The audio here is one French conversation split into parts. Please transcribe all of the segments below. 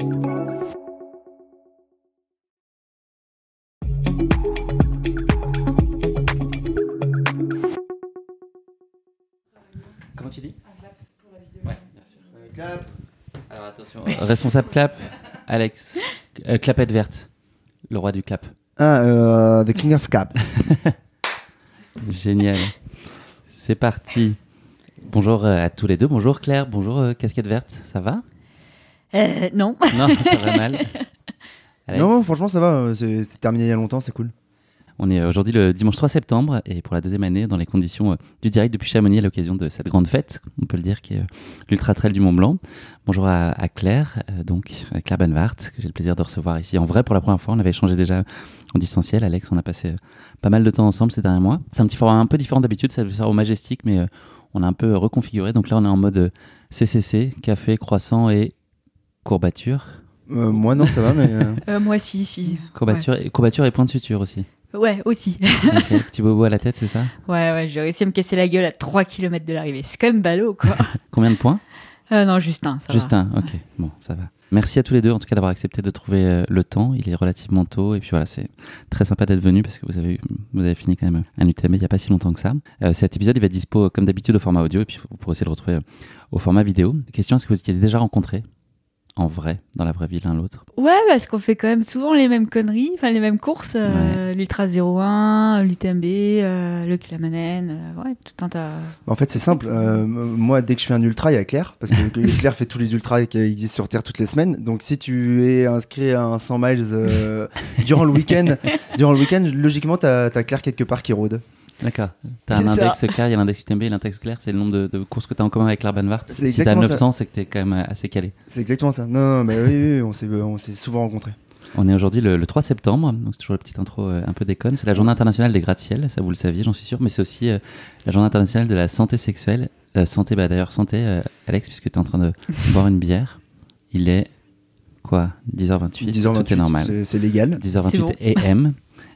Comment tu dis Ouais, bien sûr. Clap. Alors attention. Responsable clap, Alex. Euh, clapette verte, le roi du clap. Ah, euh, The King of Cap. Génial. C'est parti. Bonjour euh, à tous les deux. Bonjour Claire. Bonjour euh, Casquette Verte. Ça va? Euh, non. Non, ça va mal. Non, franchement, ça va. euh, C'est c'est terminé il y a longtemps, c'est cool. On est aujourd'hui le dimanche 3 septembre et pour la deuxième année dans les conditions euh, du direct depuis Chamonix à l'occasion de cette grande fête, on peut le dire, qui est euh, l'Ultra Trail du Mont Blanc. Bonjour à, à Claire, euh, donc Claire Benvart, que j'ai le plaisir de recevoir ici en vrai pour la première fois. On avait échangé déjà en distanciel. Alex, on a passé pas mal de temps ensemble ces derniers mois. C'est un petit format un peu différent d'habitude, ça sert au Majestic, mais on a un peu reconfiguré. Donc là, on est en mode CCC, café, croissant et courbature. Euh, moi, non, ça va, mais. euh, Euh, moi, si, si. Courbature, et, courbature et point de suture aussi. Ouais, aussi. Ok, Petit bobo à la tête, c'est ça Ouais, ouais, j'ai réussi à me casser la gueule à 3 km de l'arrivée. C'est quand même ballot, quoi. Combien de points Euh, non, juste un, ça Juste va. un, ok, bon, ça va. Merci à tous les deux, en tout cas, d'avoir accepté de trouver le temps. Il est relativement tôt, et puis voilà, c'est très sympa d'être venu parce que vous avez, vous avez fini quand même un UTM il n'y a pas si longtemps que ça. Euh, cet épisode, il va être dispo comme d'habitude au format audio, et puis vous pourrez aussi le retrouver au format vidéo. Question est-ce que vous étiez déjà rencontrés en vrai, dans la vraie vie, l'un l'autre Ouais, parce qu'on fait quand même souvent les mêmes conneries, enfin les mêmes courses. euh, L'Ultra 01, l'UTMB, euh, le Kilamanen, euh, ouais, tout un tas. En fait, c'est simple. euh, moi, dès que je fais un ultra, il y a Claire. Parce que Claire fait tous les ultras qui existent sur Terre toutes les semaines. Donc, si tu es inscrit à un 100 miles euh, durant le week-end, durant le week-end, logiquement, t'as as Claire quelque part qui rôde. D'accord. T'as un C'est ça. index clair, il y a l'index UTMB et l'index clair, c'est le nombre de, de courses que tu as en commun avec Claire Banvart. C'est Si t'as exactement 900, c'est que t'es quand même assez calé. C'est exactement ça. Non, non, mais oui, oui, oui, on s'est on s'est souvent rencontrés. On est aujourd'hui le, le 3 septembre, donc c'est toujours la petite intro euh, un peu déconne. C'est la journée internationale des gratte-ciel, ça vous le saviez, j'en suis sûr, mais c'est aussi euh, la journée internationale de la santé sexuelle. Euh, santé, bah d'ailleurs, santé, euh, Alex, puisque tu es en train de boire une bière. Il est quoi 10h28 10h28, Tout est normal. c'est- c'est légal. 10h28 C'est bon. AM.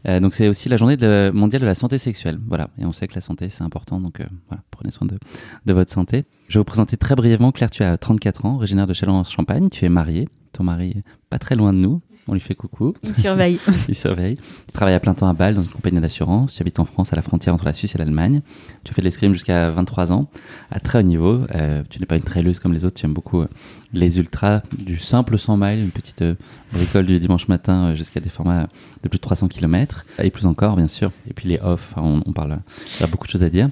Euh, donc c'est aussi la journée mondiale de la santé sexuelle. Voilà. Et on sait que la santé c'est important, donc euh, voilà, prenez soin de, de votre santé. Je vais vous présenter très brièvement. Claire, tu as 34 ans, originaire de Châlons-en-Champagne. Tu es mariée. Ton mari pas très loin de nous. On lui fait coucou. Il surveille. Il surveille. Tu travailles à plein temps à Bâle dans une compagnie d'assurance. Tu habites en France à la frontière entre la Suisse et l'Allemagne. Tu as fait de l'escrime jusqu'à 23 ans à très haut niveau. Euh, tu n'es pas une traileuse comme les autres. Tu aimes beaucoup euh, les ultras, du simple 100 miles, une petite euh, bricole du dimanche matin euh, jusqu'à des formats de plus de 300 km et plus encore, bien sûr. Et puis les off, on parle, il y a beaucoup de choses à dire.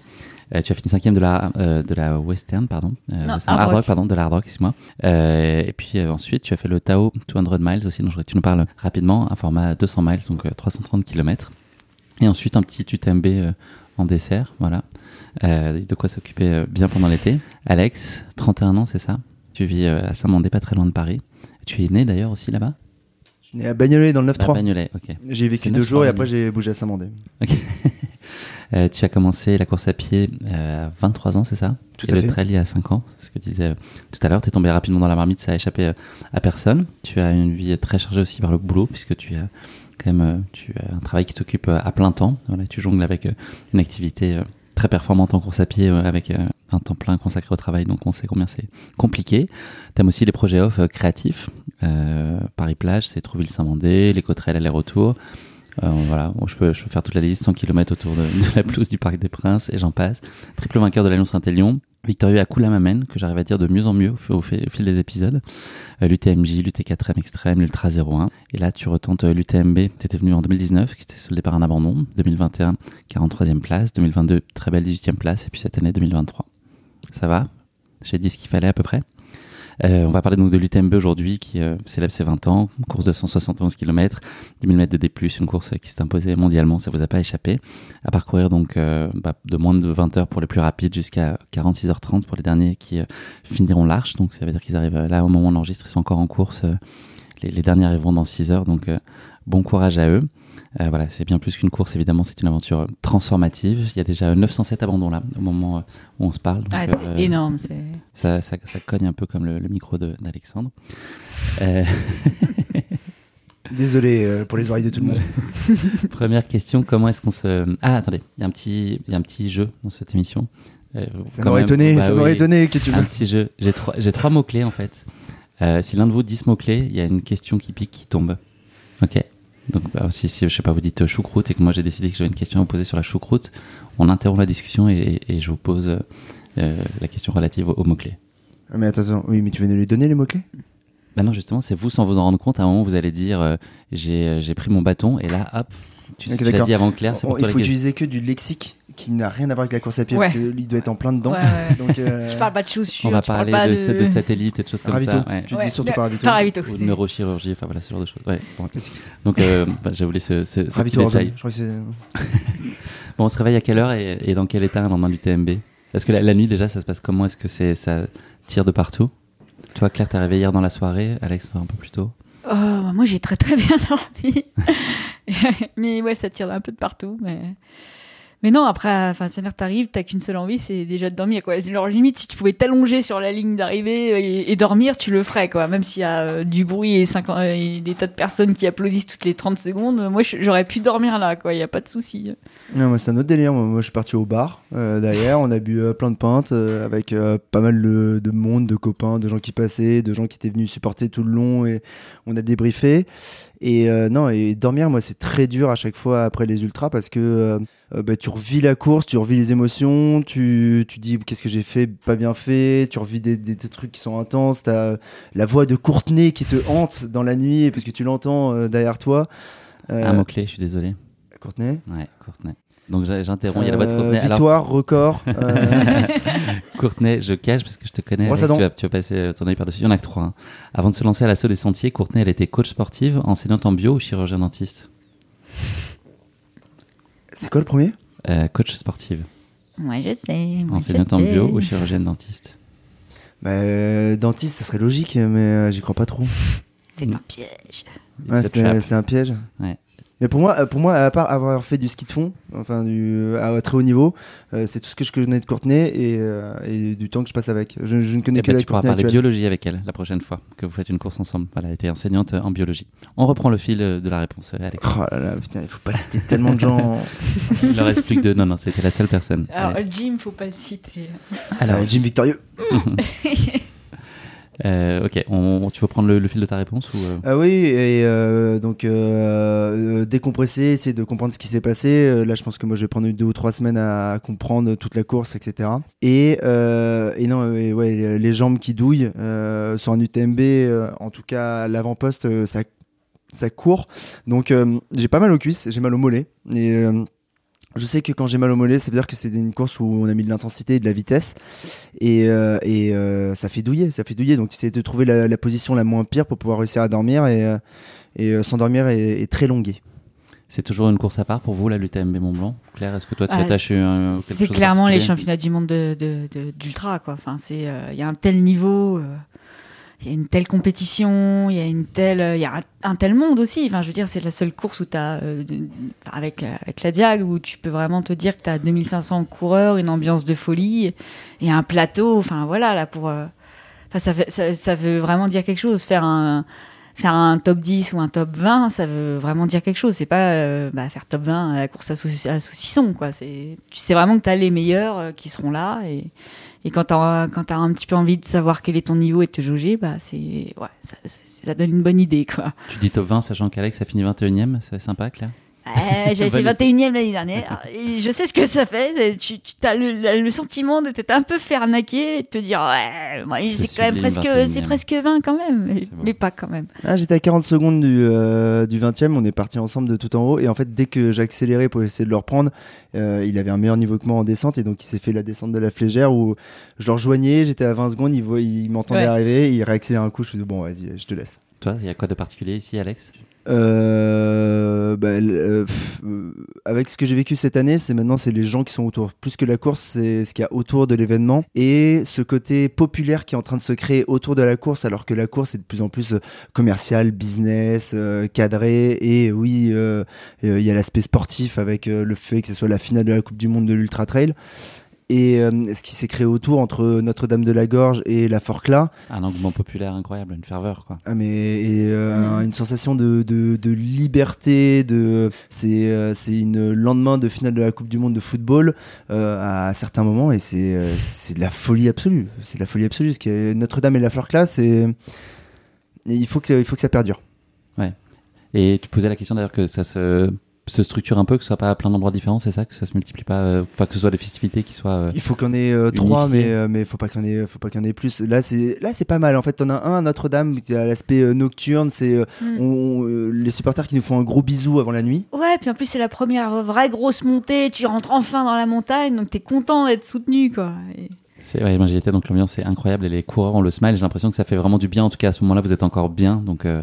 Euh, tu as fini cinquième de la, euh, de la Western, pardon. Euh, Non, Western- Hard Rock. pardon, de la Hard Rock, excuse-moi. Euh, et puis euh, ensuite, tu as fait le Tao 200 miles aussi, dont je voudrais que tu nous parles rapidement, un format 200 miles, donc euh, 330 km. Et ensuite, un petit UTMB euh, en dessert, voilà. Euh, de quoi s'occuper euh, bien pendant l'été. Alex, 31 ans, c'est ça? Tu vis euh, à Saint-Mandé, pas très loin de Paris. Tu es né d'ailleurs aussi là-bas? Je suis né à Bagnolet dans le À 9-3. Bagnolet, ok. J'ai vécu deux 9-3, jours et après j'ai bougé à Saint-Mandé. Ok. Euh, tu as commencé la course à pied euh, à 23 ans, c'est ça? Tout Et à le fait. trail il y a 5 ans, c'est ce que tu disais euh, tout à l'heure. Tu es tombé rapidement dans la marmite, ça a échappé à personne. Tu as une vie très chargée aussi par le boulot, puisque tu as quand même tu as un travail qui t'occupe à plein temps. Voilà, tu jongles avec une activité très performante en course à pied, avec un temps plein consacré au travail, donc on sait combien c'est compliqué. Tu aimes aussi les projets off créatifs. Euh, Paris-Plage, c'est Trouville-Saint-Mandé, les Coterelles aller-retour. Euh, voilà, je, peux, je peux faire toute la liste, 100 km autour de, la pelouse du Parc des Princes et j'en passe. Triple vainqueur de l'Alliance Saint-Élion, Victorieux à Koulamamène, que j'arrive à dire de mieux en mieux au, fil des épisodes. Euh, L'UTMJ, l'UT4M extrême, l'Ultra 01. Et là, tu retentes euh, l'UTMB. Tu venu en 2019, qui était soldé par un abandon. 2021, 43e place. 2022, très belle 18e place. Et puis cette année, 2023. Ça va? J'ai dit ce qu'il fallait à peu près? On va parler donc de l'UTMB aujourd'hui qui euh, célèbre ses 20 ans, une course de 171 km, 10 000 mètres de D+, une course qui s'est imposée mondialement, ça vous a pas échappé, à parcourir donc euh, bah, de moins de 20 heures pour les plus rapides jusqu'à 46h30 pour les derniers qui euh, finiront l'arche, donc ça veut dire qu'ils arrivent là au moment où on enregistre, ils sont encore en course, les, les, derniers arriveront dans 6 heures, donc bon courage à eux. Euh, voilà, c'est bien plus qu'une course, évidemment, c'est une aventure transformative. Il y a déjà 907 abandons là, au moment euh, où on se parle. Donc, ah, c'est euh, énorme. Ça, ça, ça, cogne un peu comme le, le micro d'Alexandre. Euh... Désolé pour les oreilles de tout le monde. Première question, comment est-ce qu'on se... Ah, attendez, il y, a un petit, y a un petit jeu dans cette émission. ça m'aurait étonné, bah, ça m'aurait oui, étonné que tu Un petit jeu. J'ai trois, trois mots-clés en fait. si l'un de vous dit ce mot-clé, il y a une question qui pique, qui tombe. Ok donc, bah, si, si, je sais pas, vous dites choucroute et que moi j'ai décidé que j'avais une question à vous poser sur la choucroute, on interrompt la discussion et, et je vous pose euh, la question relative aux, aux mots-clés. Ah, mais attends, attends, oui, mais tu veux nous les donner les mots-clés? Bah non, justement, c'est vous sans vous en rendre compte. À un moment, vous allez dire euh, j'ai pris mon bâton et là, hop, tu, okay, tu l'as dit avant Claire. c'est il faut utiliser que du lexique qui n'a rien à voir avec la course à pied ouais. parce qu'il doit être en plein dedans. Ouais, ouais. Donc, euh... Je parle pas de chaussures. On va parler de, de... de, satellites et de choses comme ravito. ça. Tu dis surtout par ravito. Par ravito. Ou de neurochirurgie, enfin voilà, ce genre de choses. Ouais, bon, donc, euh, bah, j'ai voulu ce, ce, ce ravito petit détail. Je crois que bon, on se réveille à quelle heure et, et dans quel état un lendemain du TMB Est-ce que la, la, nuit déjà, ça se passe comment? Est-ce que c'est ça tire de partout? Toi, Claire, t'es réveillée hier dans la soirée. Alex, un peu plus tôt? Oh, moi, j'ai très très bien dormi. mais ouais, ça tire un peu de partout. Mais, mais non, après, enfin, t'arrives, t'as qu'une seule envie, c'est déjà de dormir, quoi. Alors, limite, si tu pouvais t'allonger sur la ligne d'arrivée et, et, dormir, tu le ferais, quoi. Même s'il y a euh, du bruit et, 50, et, des tas de personnes qui applaudissent toutes les 30 secondes, moi, j'aurais pu dormir là, quoi. Il n'y a pas de souci. Non, moi, c'est un autre délire. Moi, je suis parti au bar, euh, derrière. On a bu euh, plein de pintes, euh, avec euh, pas mal de, de, monde, de copains, de gens qui passaient, de gens qui étaient venus supporter tout le long et on a débriefé. Et euh, non, et dormir, moi, c'est très dur à chaque fois après les ultras parce que euh, bah, tu revis la course, tu revis les émotions, tu, tu dis qu'est-ce que j'ai fait, pas bien fait, tu revis des, des, des trucs qui sont intenses, t'as la voix de Courtenay qui te hante dans la nuit parce que tu l'entends euh, derrière toi. Un mot-clé, je suis désolé. Courtenay Ouais, Courtenay. Donc j'interromps, il y a la voix de Courtenay. Victoire, Alors... record. Euh... Courtenay, je cache parce que je te connais. Tu, vas, tu vas passer ton avis par-dessus. Il y en a que trois. Hein. Avant de se lancer à l'assaut des sentiers, Courtenay, elle était coach sportive, enseignante en bio ou chirurgien dentiste? C'est quoi le premier? Euh, Coach sportive. Moi je sais. Moi enseignante je en sais. bio ou chirurgienne dentiste? Bah, euh, Dentiste, ça serait logique, mais euh, j'y crois pas trop. C'est un piège. Ouais, c'était un piège. Ouais. Mais pour moi, pour moi, à part avoir fait du ski de fond, enfin du à très haut niveau, euh, c'est tout ce que je connais de Courtenay et, euh, et, du temps que je passe avec. Je, je ne connais eh que ben, la tu pourras parler biologie avec elle la prochaine fois que vous faites une course ensemble. Voilà, elle était enseignante en biologie. On reprend le fil de la réponse. Oh là là, putain, il faut pas citer tellement de gens. il leur reste plus que deux. Non, non, c'était la seule personne. Alors Allez. Jim, faut pas le citer. Alors Jim Victorieux. Euh, ok, on, tu veux prendre le, fil de ta réponse ou euh... ah Oui, et euh, donc décompresser, essayer de comprendre ce qui s'est passé. Là, je pense que moi, je vais prendre deux ou trois semaines à, comprendre toute la course, etc. Et, et non, ouais, les jambes qui douillent sur un UTMB, en tout cas l'avant-poste, ça, ça court. Donc, j'ai pas mal aux cuisses, j'ai mal aux mollets. Et je sais que quand j'ai mal au mollet, ça veut dire que c'est une course où on a mis de l'intensité et de la vitesse. Et, euh, et euh, ça fait douiller, ça fait douiller. Donc, c'est de trouver la, la, position la moins pire pour pouvoir réussir à dormir. Et, euh, et s'endormir est, est, très longué. C'est toujours une course à part pour vous, la l'UTMB Mont Blanc Claire, est-ce que toi tu ah, attaches un, C'est clairement les championnats du monde d'ultra. De, de, enfin, Il y a un tel niveau il y a une telle compétition, il y a une telle, il y a un, tel monde aussi. Enfin, je veux dire, c'est la seule course où tu as, euh, avec, avec la Diag, où tu peux vraiment te dire que tu as 2500 coureurs, une ambiance de folie et un plateau. Enfin, voilà, là, pour. Euh, ça, ça, ça, veut vraiment dire quelque chose. Faire un, faire un top 10 ou un top 20, ça veut vraiment dire quelque chose. C'est pas euh, bah, faire top 20 à la course à, sauc à saucisson, quoi. Tu sais vraiment que tu as les meilleurs euh, qui seront là et. Et quand tu as, un petit peu envie de savoir quel est ton niveau et de te jauger, bah c'est ouais, ça, ça, donne une bonne idée. Quoi. Tu dis top 20, sachant qu'Alex a fini 21ème, c'est sympa, Claire? J'avais fait Bon 21ème l'année dernière. Et je sais ce que ça fait. Tu, tu as le, le sentiment de t'être un peu fait arnaquer et de te dire ouais, moi, c'est quand même presque, 21e. c'est presque 20 quand même, mais, pas quand même. Ah, j'étais à 40 secondes du, euh, du 20ème, on est parti ensemble de tout en haut. Et en fait, dès que j'accélérais pour essayer de le reprendre, euh, il avait un meilleur niveau que moi en descente. Et donc, il s'est fait la descente de la flégère où je le rejoignais, j'étais à 20 secondes, il, il m'entendait Ouais. arriver, il réaccélère un coup. Je me dis, bon, vas-y, je te laisse. Toi, il y a quoi de particulier ici, Alex? Euh, bah, euh, euh, avec ce que j'ai vécu cette année, c'est maintenant c'est les gens qui sont autour. Plus que la course, c'est ce qu'il y a autour de l'événement et ce côté populaire qui est en train de se créer autour de la course, alors que la course est de plus en plus commercial, business, cadré. Et oui, il y a l'aspect sportif avec le fait que ce soit la finale de la Coupe du Monde de l'Ultra Trail. Et euh, ce qui s'est créé autour entre Notre-Dame de la Gorge et la Forclaz, Un engouement populaire incroyable, une ferveur, quoi. ah mais et, euh, une sensation de, de, de liberté, de c'est euh, c'est une lendemain de finale de la Coupe du Monde de football euh, à certains moments et c'est c'est de la folie absolue, c'est de la folie absolue. Ce qui est Notre-Dame et la fleur classe et il faut que il faut que ça perdure. Et tu posais la question d'ailleurs que ça se, se structure un peu, que ce soit pas à plein d'endroits différents, c'est ça Que ça se multiplie pas, euh, enfin que ce soit des festivités qui soient. euh, Il faut qu'on ait euh, trois, mais euh, mais faut pas qu'on ait faut pas qu'on ait plus. Là c'est là c'est pas mal. En fait, t'en as un à Notre-Dame qui a l'aspect euh, nocturne. C'est euh, Mm. euh, les supporters qui nous font un gros bisou avant la nuit. Ouais, puis en plus c'est la première vraie grosse montée. Tu rentres enfin dans la montagne, donc t'es content d'être soutenu, quoi. Et- C'est ouais, moi j'y étais donc l'ambiance est incroyable et les coureurs ont le smile. J'ai l'impression que ça fait vraiment du bien. En tout cas à ce moment-là vous êtes encore bien donc euh,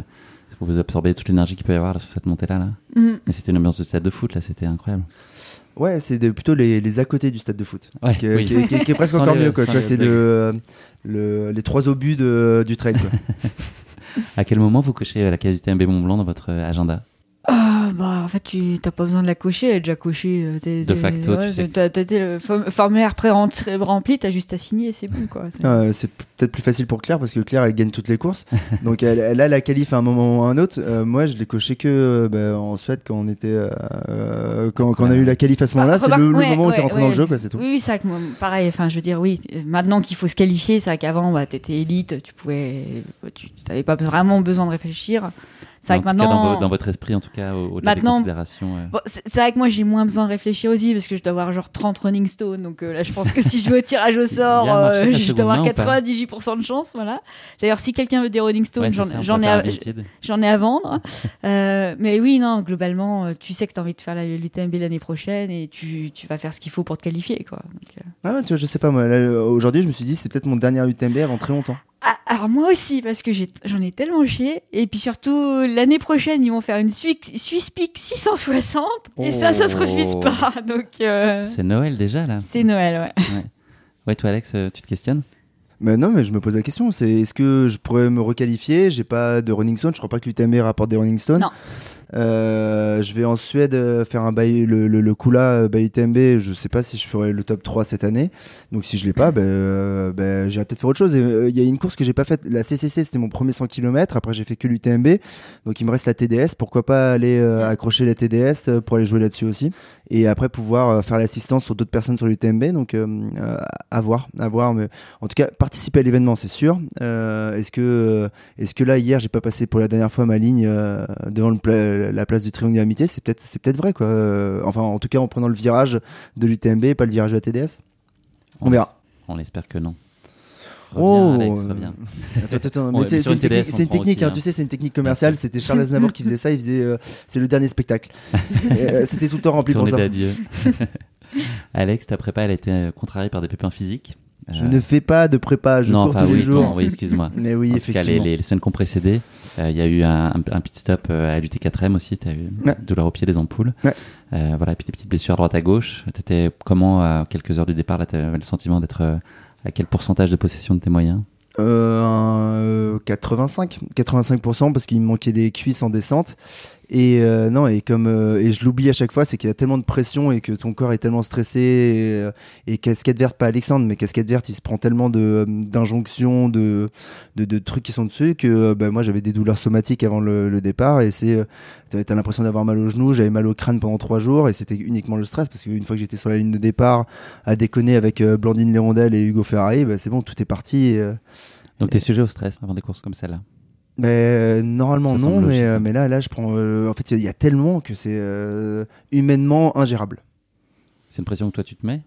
vous vous absorbez toute l'énergie qu'il peut y avoir là, sur cette montée là. là. Mm. Mais c'était une ambiance de stade de foot là, c'était incroyable. Ouais, c'est plutôt les, les à côté du stade de foot. Ouais, qui, est- oui. qui est- qui est- qui est presque Sans encore les- mieux. Quoi. c'est le, le- les trois obus de, du trail. Quoi. À quel moment vous cochez euh, la case UTMB Mont Blanc dans votre euh, agenda? Ah, bah, en fait, tu t'as pas besoin de la cocher, elle est déjà cochée. euh, t'es- De facto, tu sais. Le fo- formulaire pré-rempli, t'as juste à signer, c'est bon, quoi. C'est- Euh, c'est peut-être plus facile pour Claire parce que Claire elle gagne toutes les courses. Donc elle, elle a la qualif à un moment ou à un autre. Euh, moi je l'ai coché que euh, bah, en Suède quand on était euh, quand, quand on a eu la qualif à ce moment-là. Ah, c'est le, le remarque, ouais, moment où c'est ouais, rentré dans ouais. le jeu, quoi, c'est tout. Oui, oui, c'est vrai que moi, pareil, enfin, je veux dire, oui, maintenant qu'il faut se qualifier, c'est vrai qu'avant, bah, t'étais élite, tu pouvais, tu t'avais pas vraiment besoin de réfléchir. C'est vrai que maintenant. dans, vo- dans votre esprit en tout cas au- au-delà des Maintenant- considérations. euh, Bon, c'est c'est vrai que moi j'ai moins besoin de réfléchir aussi parce que je dois avoir genre 30 running stones donc euh, là je pense que si je vais au tirage au sort euh, je dois avoir main ou pas 98% de chance voilà d'ailleurs si quelqu'un veut des running stones ouais, j'en ai à, ai à vendre Euh, mais oui non globalement tu sais que tu as envie de faire la l'UTMB l'année prochaine et tu, tu vas faire ce qu'il faut pour te qualifier quoi Donc, euh, Ah ouais, tu vois, je sais pas moi. là, Aujourd'hui je me suis dit c'est peut-être mon dernier UTMB avant très longtemps. Ah, alors moi aussi, parce que j'en ai, tellement chié. Et puis surtout, l'année prochaine, ils vont faire une Swiss, Swiss Peak 660. Et ça, ça se refuse Oh. pas. Donc, euh, C'est Noël déjà là. c'est Noël, ouais. Ouais, toi Alex, euh, tu te questionnes? Mais non, mais je me pose la question. C'est est-ce que je pourrais me requalifier? J'ai pas de running stone. Je crois pas que l'UTMB rapporte des running stones. Non. Euh, je vais en Suède euh, faire un bail, le, le, le Kula euh, UTMB. Je sais pas si je ferai le top 3 cette année. Donc si je l'ai pas, euh, ben, j'irai peut-être faire autre chose. Euh, Il y a une course que j'ai pas faite. La CCC, c'était mon premier 100 km. Après, j'ai fait que l'UTMB. Donc il me reste la TDS. Pourquoi pas aller euh, accrocher la TDS pour aller jouer là-dessus aussi. Et après pouvoir euh, faire l'assistance sur d'autres personnes sur l'UTMB. Donc à voir, à voir. Mais en tout cas, participer à l'événement, c'est sûr. Euh, est-ce que, est-ce que là hier, j'ai pas passé pour la dernière fois ma ligne euh, devant le pla- la place du Triangle de l'amitié C'est peut-être, c'est peut-être vrai, quoi. Euh, enfin, en tout cas, en prenant le virage de l'UTMB, et pas le virage de la TDS. On verra. On espère que non. Oh, Reviens, Alex, reviens. Attends, attends, attends, Ouais, mais t'es- mais sur c'est une TDS, technique, on c'est une prend technique, aussi, hein, hein. tu sais, c'est une technique commerciale. Merci. C'était Charles Aznavour qui faisait ça. Il faisait, euh, c'est le dernier spectacle. Euh, C'était tout le temps rempli pour Tournée ça. d'adieu. Alex, ta prépa, elle a été contrariée par des pépins physiques. Je ne fais pas de prépa, je non, cours enfin tous oui, les jours. non, oui, excuse-moi. Mais oui, en tout cas, effectivement. les, les semaines qui ont précédé, euh, il y a eu un, un- pit stop euh, à l'UT4M aussi. Tu as eu Ouais. douleur au pied des ampoules. Ouais. Euh, voilà, et puis des petites blessures à droite à gauche. T'étais comment à quelques heures du départ tu avais le sentiment d'être à quel pourcentage de possession de tes moyens? Euh, un, euh, 85, 85% parce qu'il me manquait des cuisses en descente. Et euh, non, et comme euh, et je l'oublie à chaque fois, c'est qu'il y a tellement de pression et que ton corps est tellement stressé. Et, euh, et casquette verte, pas Alexandre, mais casquette verte, il se prend tellement de euh, d'injonctions, de, de de trucs qui sont dessus que euh, bah, moi j'avais des douleurs somatiques avant le, le départ. Et c'est, t'as l'impression d'avoir mal au genou, j'avais mal au crâne pendant trois jours et c'était uniquement le stress parce qu'une fois que j'étais sur la ligne de départ à déconner avec euh, Blandine Lérondelle et Hugo Ferrari, bah, c'est bon, tout est parti. et, Donc, t'es sujet au stress avant des courses comme celle-là Ben, normalement Ça non, mais, euh, mais là, là, je prends. euh, en fait, il y a- il y, a tellement que c'est euh, humainement ingérable. C'est une pression que toi tu te mets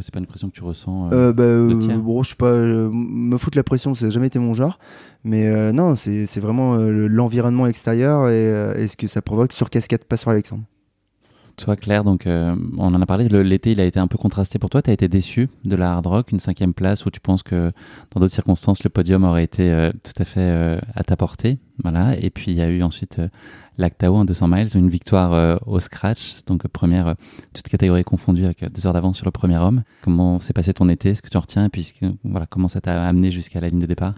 C'est pas une pression que tu ressens euh, Euh, bah, euh, bon, je suis pas. euh, me foutre la pression, ça n'a jamais été mon genre. Mais euh, non, c'est c'est vraiment euh, l'environnement extérieur et, euh, et ce que ça provoque sur cascade, pas sur Alexandre. Toi, Claire, donc euh, on en a parlé. L'été, il a été un peu contrasté pour toi. Tu as été déçu de la hard rock, une cinquième place où tu penses que dans d'autres circonstances, le podium aurait été euh, tout à fait euh, à ta portée? Voilà. Et puis il y a eu ensuite l'Actao en 200 miles, une victoire au scratch, donc première, toute catégorie confondue avec deux heures d'avance sur le premier homme. Comment s'est passé ton été? Est-ce que tu en retiens? Et puis voilà, comment ça t'a amené jusqu'à la ligne de départ?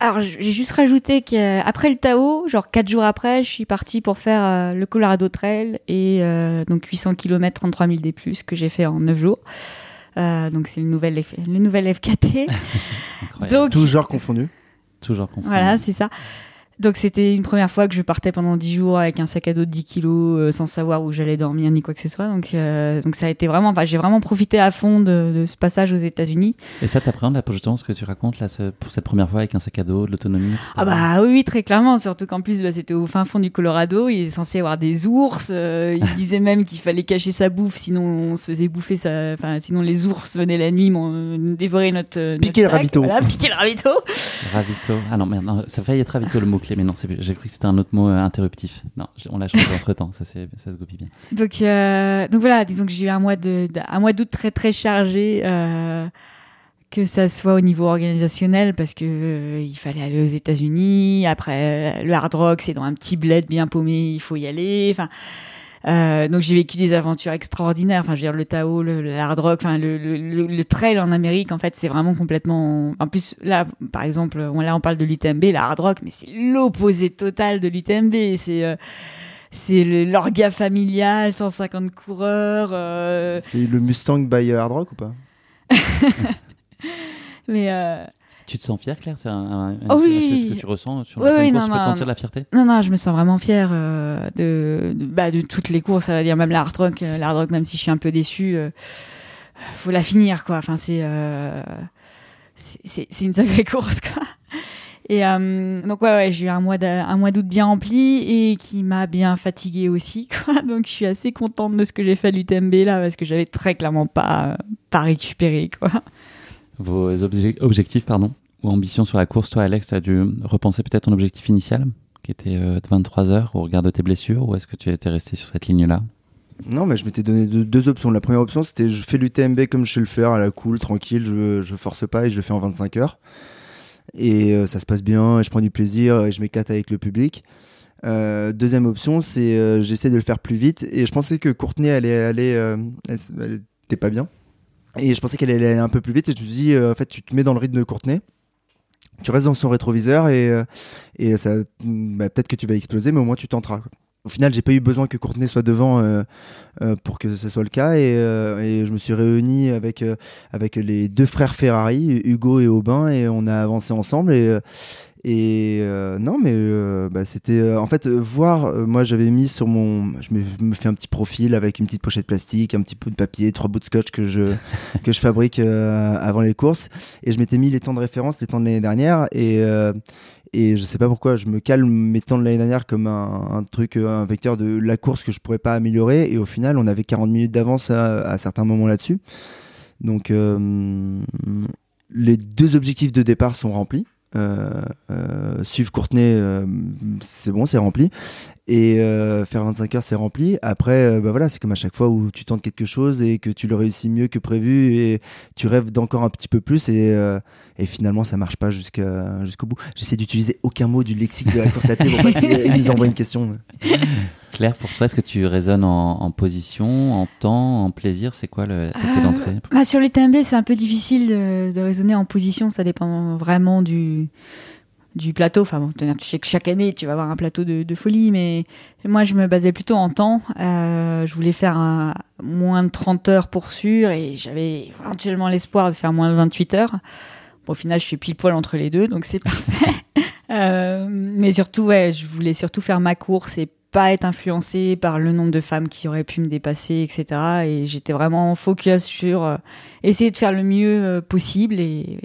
Alors, j'ai juste rajouté qu'après le Tao, genre 4 jours après, je suis partie pour faire euh, le Colorado Trail et euh, donc 800 km, 33 000 des plus que j'ai fait en 9 jours. Euh, donc c'est le nouvel, F- le nouvel FKT. Incroyable. donc Tout genre confondu. Toujours confondu. voilà, c'est ça. Donc c'était une première fois que je partais pendant 10 jours avec un sac à dos de 10 kilos euh, sans savoir où j'allais dormir ni quoi que ce soit. Donc, euh, donc ça a été vraiment, enfin, j'ai vraiment profité à fond de, de ce passage aux États-Unis. Et ça t'appréhende là, justement, ce que tu racontes là, ce- pour cette première fois avec un sac à dos, de l'autonomie. Ah bah oui, très clairement, surtout qu'en plus bah, c'était au fin fond du Colorado, il est censé y avoir des ours, euh, il disait même qu'il fallait cacher sa bouffe, sinon on se faisait bouffer sa... Enfin, sinon les ours venaient la nuit dévorer notre... euh, Piquer notre le sac, ravito. Voilà, piquer le ravito. Ravito. Ah non, merde, non, ça faillit être ravito le mais non, j'ai cru que c'était un autre mot euh, interruptif. Non, on l'a changé entre temps, ça, se goupille bien. Donc, euh, donc voilà, disons que j'ai eu un mois de, de- un d'août très très chargé, euh, que ça soit au niveau organisationnel parce que euh, il fallait aller aux États-Unis. Après, le hard rock, c'est dans un petit bled bien paumé, il faut y aller. Enfin. Euh, donc j'ai vécu des aventures extraordinaires. Enfin, je veux dire le Tao, le, le hard rock, enfin le, le, le- le trail en Amérique, en fait, c'est vraiment complètement. En plus, là, par exemple, on, là on parle de l'UTMB, la hard rock, mais c'est l'opposé total de l'UTMB. C'est euh, c'est l'orga familial, 150 coureurs. euh, C'est le Mustang by Hard Rock ou pas? Mais euh, Tu te sens fier, Claire? C'est un, un- un- Oh oui. c'est ce que tu ressens sur la oui, course non, Tu peux non, sentir non. la fierté? Non, non, je me sens vraiment fière euh, de, de, bah, de toutes les courses. Ça veut dire même la hard rock, euh, la hard rock, même si je suis un peu déçue, euh, faut la finir, quoi. Enfin, c'est euh, c'est- une sacrée course, quoi. Et euh, donc ouais, ouais j'ai eu un mois un mois d'août bien rempli et qui m'a bien fatiguée aussi, quoi. Donc je suis assez contente de ce que j'ai fait à l'UTMB là parce que j'avais très clairement pas pas récupéré, quoi. Vos obje- objectifs, pardon, ou ambitions sur la course, toi, Alex, tu as dû repenser peut-être ton objectif initial, qui était euh, de 23 heures au regard de tes blessures, ou est-ce que tu étais resté sur cette ligne-là? Non, mais je m'étais donné deux, options. La première option, c'était je fais l'UTMB comme je sais le faire, à la cool, tranquille, je, je force pas et je le fais en 25 heures. Et euh, ça se passe bien, et je prends du plaisir, et je m'éclate avec le public. Euh, deuxième option, c'est j'essaie de le faire plus vite. Et je pensais que Courtenay allait elle, elle était pas bien. Et je pensais qu'elle allait un peu plus vite. Et je me dit, euh, en fait, tu te mets dans le rythme de Courtenay. Tu restes dans son rétroviseur et, euh, et ça, bah, peut-être que tu vas exploser, mais au moins tu tenteras. Au final, j'ai pas eu besoin que Courtenay soit devant euh, euh, pour que ce soit le cas et, euh, et je me suis réuni avec euh, avec les deux frères Ferrari, Hugo et Aubin, et on a avancé ensemble et et euh, non, mais euh, bah, c'était euh, en fait voir. moi, j'avais mis sur mon, je me, me fais un petit profil avec une petite pochette plastique, un petit peu de papier, trois bouts de scotch que je que je fabrique avant les courses, et je m'étais mis les temps de référence, les temps de l'année dernière, et et je sais pas pourquoi, je me calme mes temps de l'année dernière comme un, un truc, un vecteur de la course que je pourrais pas améliorer. Et au final, on avait 40 minutes d'avance à, à certains moments là-dessus. Donc, euh, les deux objectifs de départ sont remplis. Euh, euh, suivre Courtenay, euh, c'est bon, c'est rempli. Et euh, faire 25 heures, c'est rempli. Après, euh, bah voilà, c'est comme à chaque fois où tu tentes quelque chose et que tu le réussis mieux que prévu et tu rêves d'encore un petit peu plus et, euh, et finalement ça marche pas jusqu'à jusqu'au bout. J'essaie d'utiliser aucun mot du lexique de la course à pied pour pas qu'il il nous envoie une question. Claire, pour toi, est-ce que tu raisonnes en, en position, en temps, en plaisir? C'est quoi le Euh, d'entrée? Bah, sur les TMB, c'est un peu difficile de, de raisonner en position. Ça dépend vraiment du, du plateau. Enfin, bon, tu sais que chaque année, tu vas avoir un plateau de, folie, mais moi, je me basais plutôt en temps. Euh, je voulais faire moins de 30 heures pour sûr et j'avais éventuellement l'espoir de faire moins de 28 heures. Au final, je suis pile poil entre les deux, donc c'est parfait. Euh, mais surtout, ouais, je voulais surtout faire ma course et pas être influencée par le nombre de femmes qui auraient pu me dépasser, etc. Et j'étais vraiment focus sur euh, essayer de faire le mieux possible. Et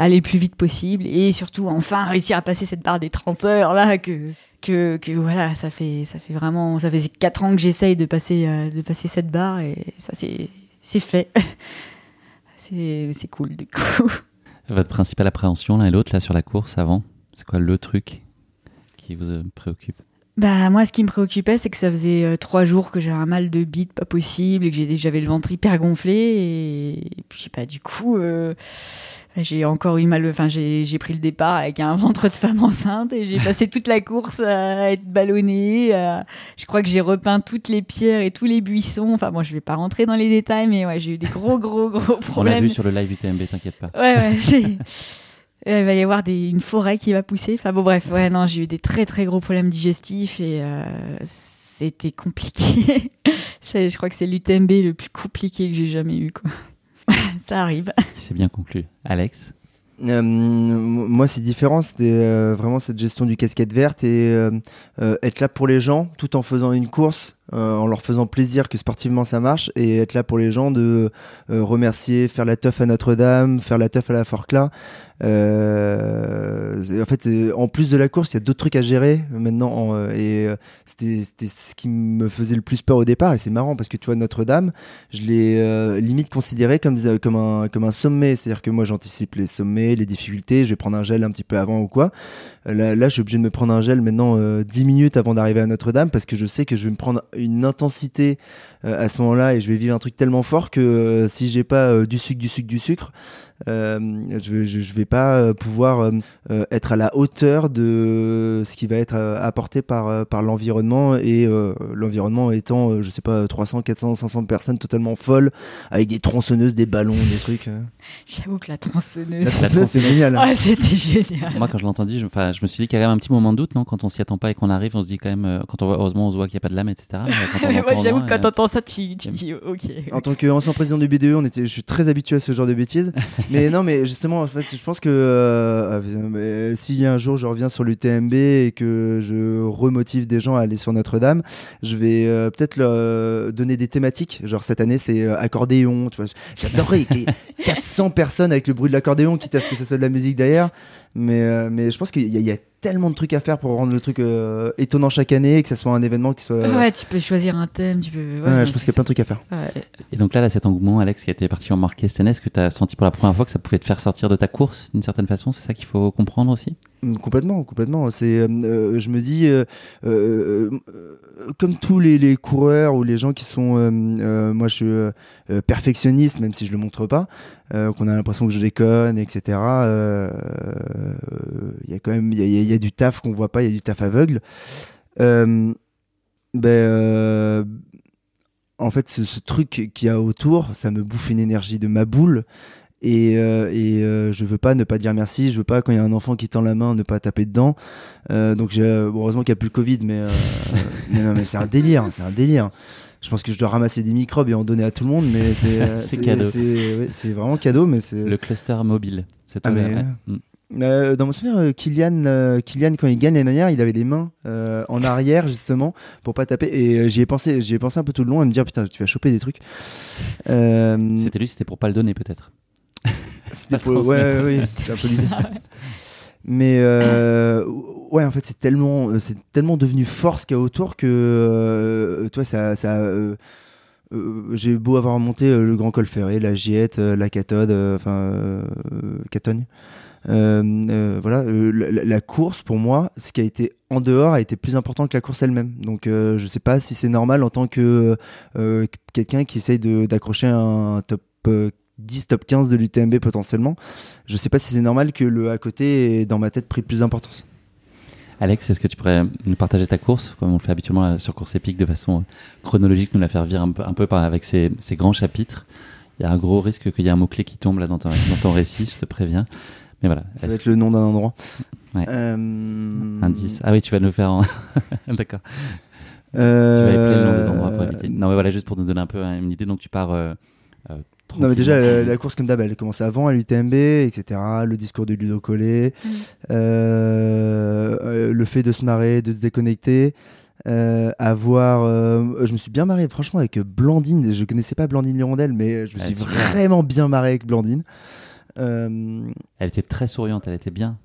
aller le plus vite possible et surtout enfin réussir à passer cette barre des 30 heures là que que, que voilà ça fait ça fait vraiment ça fait quatre ans que j'essaye de passer euh, de passer cette barre et ça c'est c'est fait. C'est c'est cool du coup. Votre principale appréhension l'un et l'autre là sur la course avant c'est quoi le truc qui vous euh, préoccupe? Bah moi, ce qui me préoccupait, c'est que ça faisait euh, trois jours que j'avais un mal de bite pas possible et que j'avais le ventre hyper gonflé et, puis bah du coup, euh, j'ai encore eu mal. Enfin, j'ai pris le départ avec un ventre de femme enceinte et j'ai passé toute la course à être ballonnée. je crois que j'ai repeint toutes les pierres et tous les buissons. Enfin, moi, je vais pas rentrer dans les détails, mais ouais, j'ai eu des gros, gros, gros problèmes. On l'a vu sur le live UTMB, t'inquiète pas. Ouais, ouais. Il va y avoir des, une forêt qui va pousser. Enfin bon, bref, ouais, non, j'ai eu des très très gros problèmes digestifs et euh, c'était compliqué. je crois que c'est l'UTMB le plus compliqué que j'ai jamais eu, quoi. Ça arrive. C'est bien conclu. Alex? Euh, moi, c'est différent. C'était euh, vraiment cette gestion du casquette verte et être là pour les gens tout en faisant une course, en leur faisant plaisir que sportivement ça marche et être là pour les gens de remercier, faire la teuf à Notre-Dame, faire la teuf à la Forclaz. Euh, en fait, euh, en plus de la course, il y a d'autres trucs à gérer maintenant. Euh, et c'était ce qui me faisait le plus peur au départ. Et c'est marrant parce que tu vois, Notre-Dame, je l'ai limite considéré comme, comme, un, comme un sommet. C'est-à-dire que moi, j'anticipe les sommets, les difficultés. Je vais prendre un gel un petit peu avant ou quoi. Là, là je suis obligé de me prendre un gel maintenant 10 minutes avant d'arriver à Notre-Dame parce que je sais que je vais me prendre une intensité à ce moment-là et je vais vivre un truc tellement fort que si j'ai pas du sucre, du sucre, du sucre, euh, je, je, vais pas euh, pouvoir euh, être à la hauteur de ce qui va être apporté par, par l'environnement et l'environnement étant, je sais pas, 300, 400, 500 personnes totalement folles avec des tronçonneuses, des ballons, des trucs. J'avoue que la tronçonneuse, la tronçonneuse c'est génial. Hein. c'était génial. Moi, quand je l'ai entendu, je, je me suis dit qu'il y avait un petit moment de doute, non? Quand on s'y attend pas et qu'on arrive, on se dit quand même, quand on voit, heureusement, on se voit qu'il n'y a pas de lame, etc. Moi, j'avoue que quand t'entends ça, tu, tu dis ok. En tant qu'ancien président du BDE, on était, je suis très habitué à ce genre de bêtises. mais non, mais justement, en fait, je pense que euh, euh si un jour je reviens sur l'UTMB et que je remotive des gens à aller sur Notre-Dame, je vais euh, peut-être leur euh, donner des thématiques. Genre cette année, c'est accordéon. Tu vois, j'adorerais qu'il y ait 400 personnes avec le bruit de l'accordéon, quitte à ce que ça soit de la musique derrière. Mais, mais je pense qu'il y, y, a tellement de trucs à faire pour rendre le truc euh, étonnant chaque année et que ça soit un événement qui soit. Ouais, tu peux choisir un thème, tu peux. Ouais, je pense qu'il y a plein de trucs à faire. Et donc là, là, cet engouement, Alex, qui a été particulièrement marqué cette année, est-ce que tu as senti pour la première fois que ça pouvait te faire sortir de ta course d'une certaine façon C'est ça qu'il faut comprendre aussi? Complètement, complètement. C'est, euh, euh, je me dis, comme tous les, coureurs ou les gens qui sont, moi, je suis perfectionniste, même si je le montre pas, qu'on a l'impression que je déconne, etc. Il y a quand même, il y a du taf qu'on voit pas, il y a du taf aveugle. Euh, ben, euh, en fait, ce, truc qu'il y a autour, ça me bouffe une énergie de ma boule. Et, euh, et je veux pas ne pas dire merci. Je veux pas quand il y a un enfant qui tend la main ne pas taper dedans. donc heureusement qu'il n'y a plus le Covid, mais, mais, mais c'est un délire, c'est un délire. Je pense que je dois ramasser des microbes et en donner à tout le monde, mais c'est cadeau. C'est vraiment cadeau, mais c'est le cluster mobile. C'est ah, euh, dans mon souvenir, euh, Kylian, euh, Kylian, quand il gagne l'année dernière, il avait les mains en arrière justement pour pas taper. Et j'y ai pensé, j'y ai pensé un peu tout le long à me dire putain, tu vas choper des trucs. C'était lui, c'était pour pas le donner peut-être. C'était pour, ouais, oui, c'était un peu l'idée. Mais ouais, en fait, c'est tellement, c'est tellement devenu force qu'il y a autour que toi, ça, ça j'ai beau avoir monté le Grand Col Ferré, la Giette, la Cathode, enfin Catogne. Euh, euh, voilà, euh, la, course pour moi, ce qui a été en dehors a été plus important que la course elle-même. Donc je sais pas si c'est normal en tant que quelqu'un qui essaye d'accrocher un top 10, top 15 de l'UTMB potentiellement. Je sais pas si c'est normal que le à côté ait dans ma tête pris plus d'importance. Alex, est-ce que tu pourrais nous partager ta course, comme on le fait habituellement sur Course Épique de façon chronologique, nous la faire vivre un peu, un peu par, avec ces, grands chapitres? Il y a un gros risque qu'il y ait un mot-clé qui tombe là dans ton, dans ton récit, je te préviens. Mais voilà. Ça va être le nom d'un endroit. Ouais. Euh... Indice. Ah oui, tu vas nous faire en. D'accord. Euh... Tu vas épeler le nom des endroits pour éviter. Non, mais voilà, juste pour nous donner un peu une idée. Donc, tu pars. Euh, euh non, mais déjà, la, course, comme d'hab, elle commence avant à l'UTMB, etc. Le discours de Ludo Collet, mm. euh, euh, le fait de se marrer, de se déconnecter. Euh, avoir je me suis bien marré franchement avec Blandine je connaissais pas Blandine Lirondelle mais je me suis vraiment bien marré avec Blandine Euh, Elle était très souriante, elle était bien.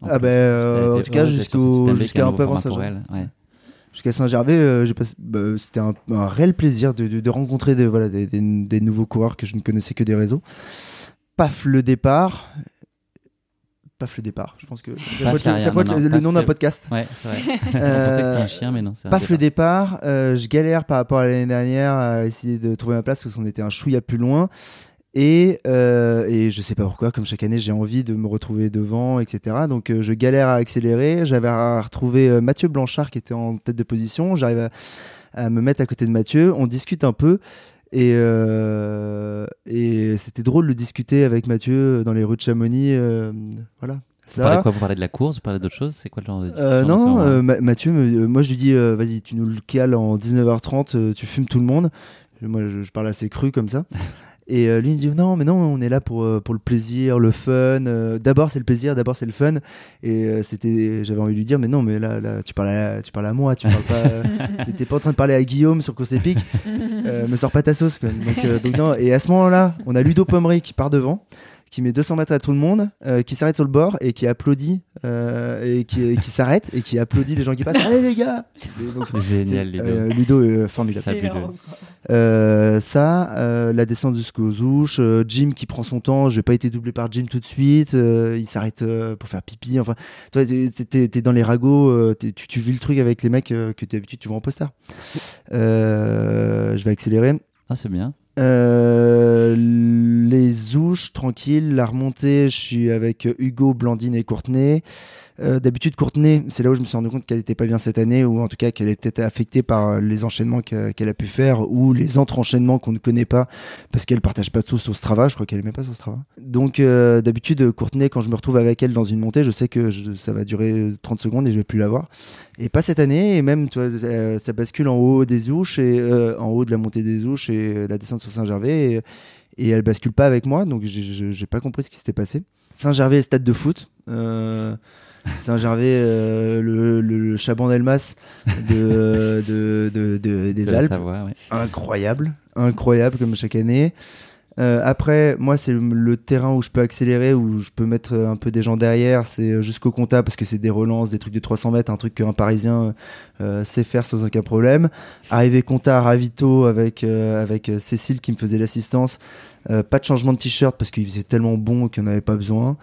En ah ben, euh, Elle en tout cas, jusqu'au jusqu'à un peu avant elle, ouais. Jusqu'à Saint-Gervais, euh, bah, c'était un, un réel plaisir de, de- de rencontrer des, voilà, des, des- des nouveaux coureurs que je ne connaissais que des réseaux. Paf le départ. Paf le départ. Je pense que ça Paf peut être, l'arrière, ça peut être non, non, le nom d'un podcast. Ouais, c'est vrai. Que Euh, c'était un chien, mais non. un Paf le départ. départ, euh, je galère par rapport à l'année dernière à essayer de trouver ma place parce qu'on était un chouïa plus loin. Et, euh, et je sais pas pourquoi, comme chaque année, j'ai envie de me retrouver devant, etc. Donc euh, je galère à accélérer. J'avais à retrouver euh, Mathieu Blanchard qui était en tête de position. J'arrive à, à me mettre à côté de Mathieu. On discute un peu. Et, euh, et c'était drôle de discuter avec Mathieu dans les rues de Chamonix. euh, voilà. Vous Ça parlez va. quoi? Vous parlez de la course? Vous parlez d'autre chose? C'est quoi le genre de discussion Euh, non, euh, Ma- Mathieu, me- euh, moi je lui dis, euh, vas-y, tu nous le cales en 19h30, euh, tu fumes tout le monde. Moi, je, je parle assez cru comme ça. Et euh, lui il me dit, non, mais non, on est là pour, euh, pour le plaisir, le fun. euh, d'abord c'est le plaisir, d'abord c'est le fun. Et euh, c'était, j'avais envie de lui dire, mais non, mais là, là tu, parles à, tu parles à moi, tu parles pas. T'étais pas en train de parler à Guillaume sur course épique. Me sors pas ta sauce, quoi. Donc, donc non. Et à ce moment-là, on a Ludo Pomery qui part devant qui met 200 mètres à tout le monde, euh, qui s'arrête sur le bord et qui applaudit, euh, et qui, qui s'arrête et qui applaudit les gens qui passent. Allez les gars donc, Génial, Ludo. euh, Ludo est formidable. Fabuleux. Excellent. Euh, ça, euh, la descente jusqu'aux ouches, euh, Jim qui prend son temps, j'ai pas été doublé par Jim tout de suite, euh, il s'arrête euh, pour faire pipi, enfin, toi t'es- t'es t'es dans les ragots, euh, tu, tu vis le truc avec les mecs euh, que d'habitude tu vois en poster. Euh, je vais accélérer. Ah, c'est bien. Euh, les ouches, tranquille. La remontée, je suis avec Hugo, Blandine et Courtenay. Euh, D'habitude, Courtenay, c'est là où je me suis rendu compte qu'elle était pas bien cette année, ou en tout cas qu'elle est peut-être affectée par les enchaînements que- qu'elle a pu faire, ou les entre-enchaînements qu'on ne connaît pas, parce qu'elle partage pas tout sur Strava. Je crois qu'elle aimait pas sur Strava. Donc, euh, d'habitude, Courtenay, quand je me retrouve avec elle dans une montée, je sais que ça va durer 30 secondes et je vais plus la voir. Et pas cette année, et même, tu vois, euh, ça bascule en haut des ouches, et euh, en haut de la montée des ouches et euh, la descente sur Saint-Gervais, et, et elle bascule pas avec moi, donc j'ai- pas compris ce qui s'était passé. Saint-Gervais, stade de foot. Euh, Saint-Gervais, euh, le, le, Chaban d'Elmas de, de, de- de- des Alpes ouais. incroyable, incroyable comme chaque année. Euh, après, moi, c'est le, le terrain où je peux accélérer, où je peux mettre un peu des gens derrière. C'est jusqu'au compta parce que c'est des relances, des trucs de 300 mètres, un truc qu'un Parisien euh, sait faire sans aucun problème. Arrivé compta à Ravito avec, euh, avec Cécile qui me faisait l'assistance. Pas de changement de t-shirt parce qu'il faisait tellement bon qu'il n'y en avait pas besoin.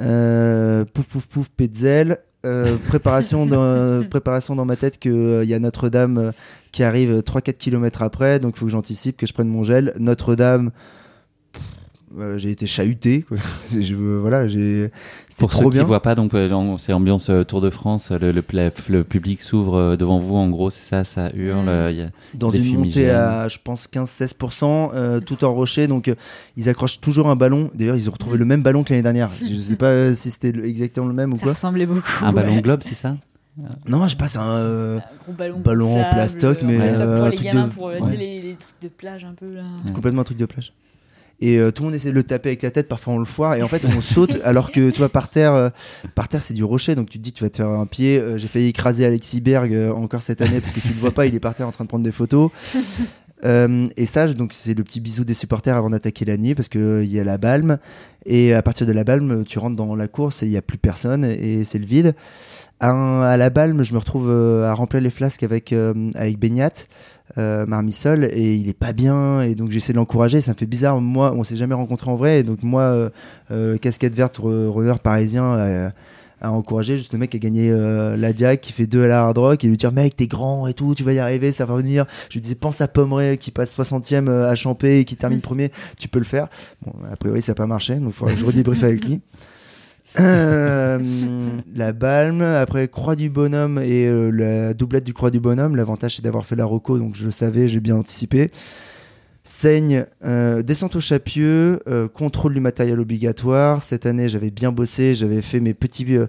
Euh, pouf, pouf, pouf, Petzel. Euh, préparation, dans, préparation dans ma tête qu'il y a Notre-Dame euh, qui arrive 3-4 km après, donc il faut que j'anticipe, que je prenne mon gel. Notre-Dame, euh, j'ai été chahuté. quoi. C'est- je, voilà, j'ai- Pour trop ceux bien. qui voient pas, donc euh, c'est ambiance euh, Tour de France. Le, le, public s'ouvre euh, devant vous, en gros, c'est ça, ça hurle. Mm. euh, y a- Dans des une montée à, je pense, 15-16%, euh, tout en rocher. Donc, euh, ils accrochent toujours un ballon. D'ailleurs, ils ont retrouvé le même ballon que l'année dernière. Je sais pas euh, si c'était exactement le même ou Ça quoi. ressemblait beaucoup. Un ballon ouais. globe, c'est ça? Non, je passe un. euh, Un gros ballon, Ballon en plastoc, mais, plastoc euh, pour un les truc gamins, de- pour euh, ouais. les, les trucs de plage un peu là. Ouais. complètement un truc de plage. Et euh, tout le monde essaie de le taper avec la tête, parfois on le foire, et en fait on saute alors que tu vois par terre, euh, par terre c'est du rocher, donc tu te dis tu vas te faire un pied. Euh, J'ai failli écraser Alexis Berg encore cette année parce que tu le vois pas, il est par terre en train de prendre des photos. Et ça, donc c'est le petit bisou des supporters avant d'attaquer la nuit parce que il y a la balme et à partir de la balme, tu rentres dans la course et il y a plus personne et c'est le vide. À, à la balme, je me retrouve à remplir les flasques avec avec Beignat, euh, Marmisol et il est pas bien et donc j'essaie de l'encourager. Ça me fait bizarre. Moi, on s'est jamais rencontré en vrai et donc moi, euh, euh, casquette verte, runner parisien. à encourager juste le mec qui a gagné euh, la Diac qui fait deux à la hard rock et lui dire mec t'es grand et tout tu vas y arriver ça va venir je lui disais pense à Pomeray qui passe 60ème euh, à Champé et qui termine premier tu peux le faire bon a priori ça n'a pas marché donc il faudra que je redébriefe avec lui la Balme, après Croix du Bonhomme et euh, la doublette du Croix du Bonhomme. L'avantage c'est d'avoir fait la Rocco, donc je le savais, j'ai bien anticipé. Saigne, euh, descente au Chapieux, euh, contrôle du matériel obligatoire. Cette année, j'avais bien bossé, j'avais fait mes petits euh,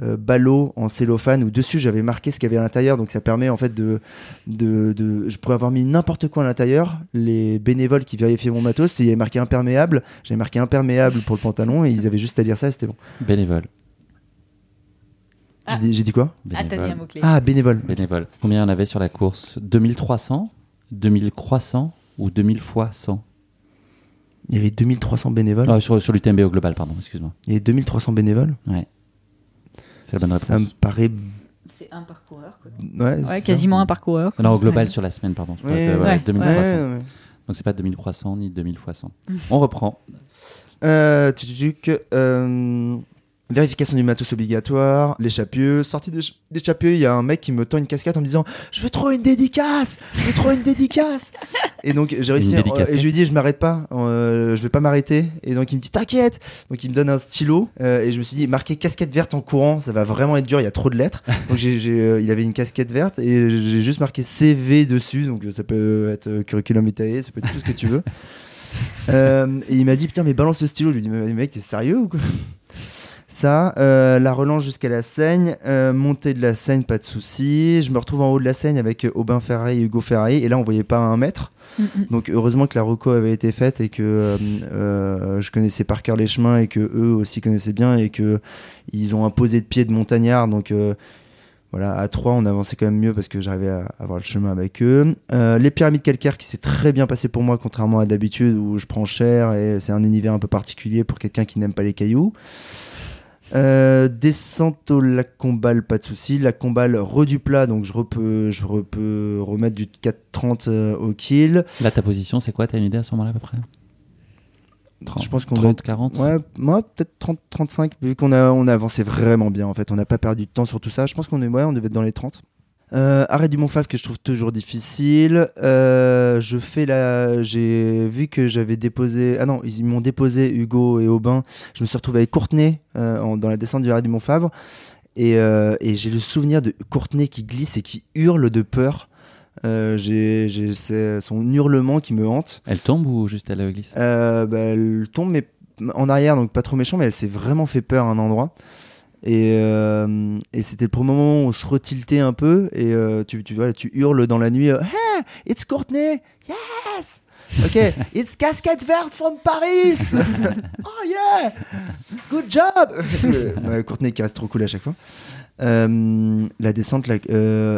euh, ballots en cellophane où dessus j'avais marqué ce qu'il y avait à l'intérieur. Donc ça permet en fait de, de, de- je pourrais avoir mis n'importe quoi à l'intérieur. Les bénévoles qui vérifiaient mon matos, il y avait marqué imperméable. J'avais marqué imperméable pour le pantalon et ils avaient juste à lire ça et c'était bon. Bénévole. Ah. J'ai dit, j'ai dit quoi? Ah, t'as dit un Bénévole. mot-clé. Ah, bénévole. Bénévole. Combien il y en avait sur la course? 2300 2000 croissants ou 2000 fois 100 Il y avait 2300 bénévoles. Ah, sur sur l'UTMB au global, pardon, excuse-moi. Il y avait 2300 bénévoles. C'est la bonne Ça me réponse. paraît. C'est un parcoureur. Quoi. Ouais, Ouais, ça. quasiment un parcoureur. Non, au global Ouais. sur la semaine, pardon. je Ouais, parle de- ouais. 2300. Ouais, ouais, ouais. Donc c'est pas 2300 ni 2300. Mm. On reprend. Euh, tututuc, euh, vérification du matos obligatoire, l'échappieux, sortie d'éch- d'échappieux, il y a un mec qui me tend une casquette en me disant Je veux trop une dédicace Je veux trop une dédicace Et donc j'ai réussi, Une dédicace. et je lui dis Je m'arrête pas, euh, je vais pas m'arrêter. Et donc il me dit T'inquiète Donc il me donne un stylo, euh, et je me suis dit Marquer casquette verte en courant, ça va vraiment être dur, il y a trop de lettres. Donc euh, il avait une casquette verte, et j'ai juste marqué CV dessus, donc euh, ça peut être euh, curriculum vitae, ça peut être tout ce que tu veux. Euh, et il m'a dit putain mais balance le stylo. Je lui ai dit mais mec t'es sérieux ou quoi? Ça, euh, la relance jusqu'à la Seigne, euh, montée de la Seigne pas de souci. Je me retrouve en haut de la Seigne avec euh, Aubin Ferrari et Hugo Ferrari et là on voyait pas un mètre. Mm, mm. Donc heureusement que la reco avait été faite et que euh, je connaissais par cœur les chemins et que eux aussi connaissaient bien et que ils ont imposé de pied de montagnard. Donc voilà, à 3 on avançait quand même mieux parce que j'arrivais à avoir le chemin avec eux. Euh, les pyramides calcaires qui s'est très bien passé pour moi contrairement à d'habitude où je prends cher et c'est un univers un peu particulier pour quelqu'un qui n'aime pas les cailloux. Euh, descente au lac Combal, pas de souci. Lac Combal, reduplat, donc je peux, je peux remettre du 4,30 euh, au kill. Là, ta position, c'est quoi? T'as une idée à ce moment-là à peu près? Je pense qu'on doit 30, 40 Ouais, moi peut-être 30, 35, vu qu'on a, on a avancé vraiment bien en fait. On n'a pas perdu de temps sur tout ça. Je pense qu'on est, ouais, on devait être dans les 30. Euh, arrêt du Montfave que je trouve toujours difficile. Euh, je fais la, j'ai vu que j'avais déposé, ah non, ils m'ont déposé Hugo et Aubin. Je me suis retrouvé avec Courtenay euh, en- dans la descente du arrêt du Montfavre et, et j'ai le souvenir de Courtenay qui glisse et qui hurle de peur. Euh, j'ai, son hurlement qui me hante. Elle tombe ou juste elle glisse? Euh, bah, elle tombe mais en arrière, donc pas trop méchant, mais elle s'est vraiment fait peur à un endroit. Et, euh, et c'était le premier moment où on se retiltait un peu et euh, tu, tu, vois, tu hurles dans la nuit euh, Hey, it's Courtney! Yes! Ok, it's casquette verte from Paris! oh yeah! Good job! ouais, Courtney qui reste trop cool à chaque fois. Euh, la descente, la,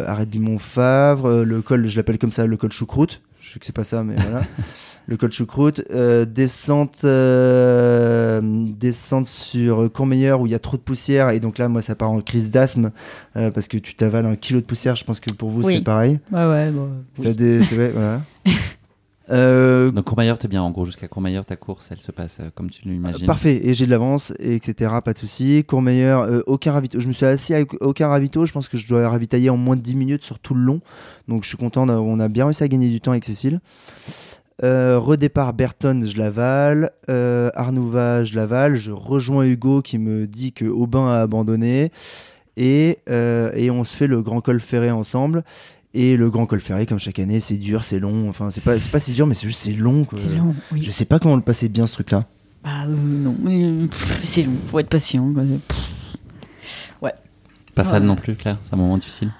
arrête du Montfavre, euh, le col, je l'appelle comme ça, le col choucroute. Je sais que c'est pas ça, mais voilà. le col choucroute. Euh, descente, euh, descente sur Courmeilleur où il y a trop de poussière. Et donc là, moi, ça part en crise d'asthme euh, parce que tu t'avales un kilo de poussière. Je pense que pour vous, Oui. c'est pareil. Ouais, ouais, bon. Ça c'est vrai, voilà. Euh, Donc Courmayeur, t'es bien. En gros, jusqu'à Courmayeur, ta course, elle se passe euh, comme tu l'imagines. Parfait, et j'ai de l'avance, et etc. Pas de souci. Courmeilleur, euh, aucun ravito. Je me suis assis avec aucun ravito. Je pense que je dois ravitailler en moins de 10 minutes sur tout le long. Donc je suis content. On a bien réussi à gagner du temps avec Cécile. Euh, redépart Berton, je l'avale. Arnouva, je l'avale. Je rejoins Hugo qui me dit que Aubin a abandonné. Et, et on se fait le grand col ferré ensemble. Et le grand col ferré, comme chaque année, c'est dur, c'est long. Enfin, c'est pas, c'est pas si dur, mais c'est juste c'est long. quoi. C'est long, Je oui. sais pas comment le passer bien ce truc-là. Bah euh, non, mais, pff, c'est long, faut être patient. quoi. Pff, Pas fan Ouais. non plus, Claire. C'est un moment difficile.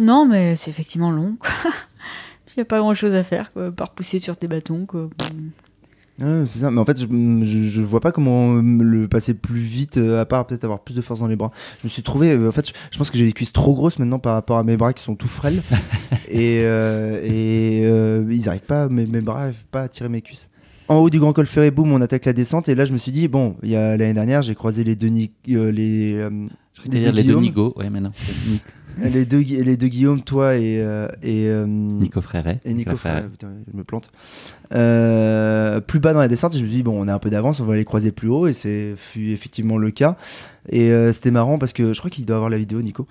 Non, mais c'est effectivement long. Il n'y a pas grand chose à faire, quoi, par pousser sur tes bâtons. Quoi. C'est ça, mais en fait, je, je, je vois pas comment euh, le passer plus vite, euh, à part peut-être avoir plus de force dans les bras. Je me suis trouvé, euh, en fait, je, je pense que j'ai les cuisses trop grosses maintenant par rapport à mes bras qui sont tout frêles. et euh, et euh, ils arrivent pas, mes, mes bras arrivent pas à tirer mes cuisses. En haut du grand col ferré, boum, on attaque la descente. Et là, je me suis dit, bon, il y a l'année dernière, j'ai croisé les deux, Ni- euh, les, euh, Je dire les deux Guillaume. Nigo. Ouais, mais non. Les deux, les deux Guillaume, toi et, euh, et, euh, Nico Fréret. et Nico Fréret. Frère, putain, je me plante. Euh, plus bas dans la descente, je me suis dit, bon, on a un peu d'avance, on va aller croiser plus haut, et c'est fut effectivement le cas. Et c'était marrant parce que je crois qu'il doit avoir la vidéo, Nico.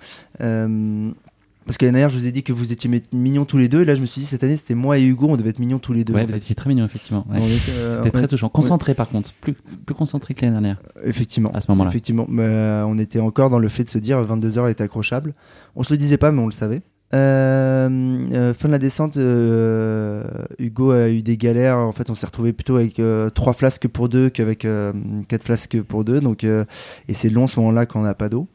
Euh, parce que l'année dernière, je vous ai dit que vous étiez mi- mignons tous les deux, et là, je me suis dit, cette année, c'était moi et Hugo, on devait être mignons tous les deux. Ouais, vous étiez très mignon, effectivement. Ouais. Euh, C'était très touchant. Concentré, par contre. Plus, plus concentré que l'année dernière, Effectivement. à ce moment-là. Effectivement, mais, euh, on était encore dans le fait de se dire 22h est accrochable. On se le disait pas, mais on le savait. Euh, euh, fin de la descente, euh, Hugo a eu des galères. En fait, on s'est retrouvé plutôt avec euh, trois flasques pour deux qu'avec euh, quatre flasques pour deux. Donc, euh, et c'est long ce moment-là quand on n'a pas d'eau.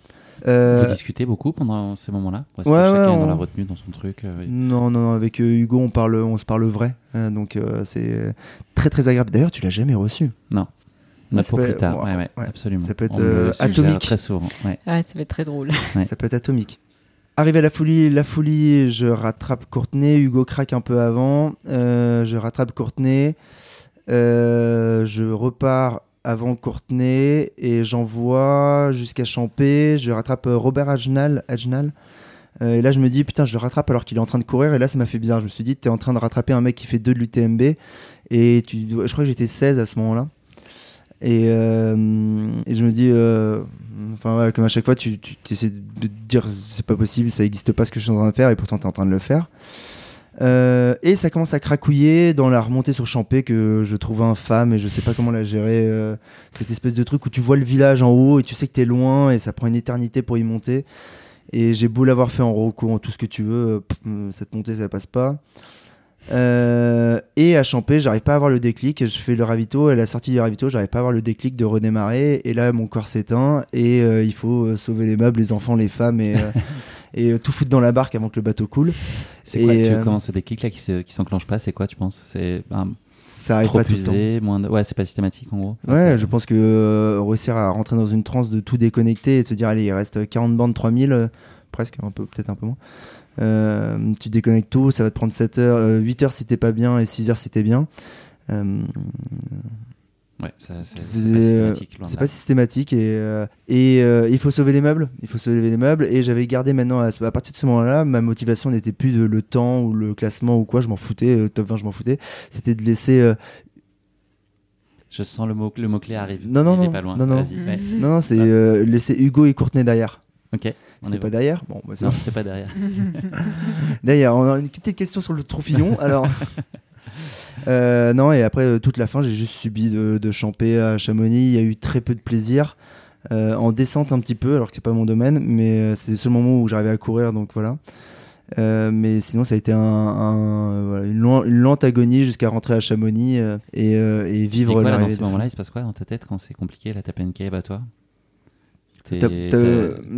Euh, Vous discutez beaucoup pendant ces moments-là Ou est-ce ouais, que chacun ouais, est dans on- la retenue, dans son truc euh, non, non, non, avec euh, Hugo, on parle, on se parle vrai. Euh, donc, euh, c'est très, très agréable. D'ailleurs, tu l'as jamais reçu. Non. On a Ça pour plus tard. ouais, Ouais, ouais, ouais. absolument. Ça peut être, On euh, atomique. Très souvent. Ouais. Ouais, ça va être très drôle. Ouais. Ça peut être atomique. Arrivé à la folie, la folie, je rattrape Courtenay. Hugo craque un peu avant. Euh, je rattrape Courtenay. Euh, je repars avant Courtenay et j'envoie jusqu'à Champé. Je rattrape euh, Robert Agenal. Agenal. Euh, et là, je me dis, putain, je le rattrape alors qu'il est en train de courir. Et là, ça m'a fait bizarre. Je me suis dit, tu es en train de rattraper un mec qui fait 2 de l'UTMB. Et je crois que j'étais 16 à ce moment-là. Et, euh, je me dis, comme à chaque fois, tu, essaies de dire, c'est pas possible, ça n'existe pas ce que je suis en train de faire. Et pourtant, tu es en train de le faire. Euh, et ça commence à cracouiller dans la remontée sur Champé que je trouve infâme et je sais pas comment la gérer. euh, cette espèce de truc où tu vois le village en haut et tu sais que t'es loin et ça prend une éternité pour y monter. Et j'ai beau l'avoir fait en roco, en tout ce que tu veux, euh, cette montée ça passe pas. Et à Champé, j'arrive pas à avoir le déclic. Je fais le ravito et à la sortie du ravito, j'arrive pas à avoir le déclic de redémarrer. Et là, mon corps s'éteint et il faut sauver les meubles, les enfants, les femmes et, et euh, tout foutre dans la barque avant que le bateau coule. C'est quoi tu, euh, comment ce déclic là qui se- qui s'enclenche pas C'est quoi tu penses? C'est un, Ça arrive trop pas tout le temps. moins de... Ouais, c'est pas systématique en gros. Enfin, Ouais, c'est- je pense que euh, réussir à rentrer dans une transe de tout déconnecter et de se dire, allez, il reste 40 bandes, 3000, euh, presque, un peu, peut-être un peu moins. Euh, tu déconnectes tout, ça va te prendre 7 heures, euh, 8 heures si t'es pas bien et 6 heures si t'es bien. Ouais, c'est pas euh, systématique. c'est pas systématique et, euh, et euh, il faut sauver les meubles. Il faut sauver les meubles et j'avais gardé maintenant à, partir de ce moment-là, ma motivation n'était plus de le temps ou le classement ou quoi, je m'en foutais, euh, top 20 je m'en foutais. C'était de laisser euh, Je sens le mot, le mot clé arrive. Non, non, Il est non, pas loin. non, non. Vas-y, ouais. non, non, c'est euh, laisser Hugo et Courtenay derrière. Ok. on C'est est pas bon. derrière Bon, bah, c'est Non, bon. c'est pas derrière. D'ailleurs, on a une petite question sur le trophillon. alors, Euh, non, et après euh, toute la fin, j'ai juste subi de, de Champé à Chamonix. Il y a eu très peu de plaisir. Euh, en descente un petit peu, alors que c'est pas mon domaine, mais c'est le seul moment où j'arrivais à courir, donc voilà. Mais sinon, ça a été un, un, voilà, une, une lente agonie jusqu'à rentrer à Chamonix et, vivre quoi, là, dans ces de moments-là Il se passe quoi dans ta tête quand c'est compliqué Là, t'as cave à toi T'es- T'as- t'as- t'as-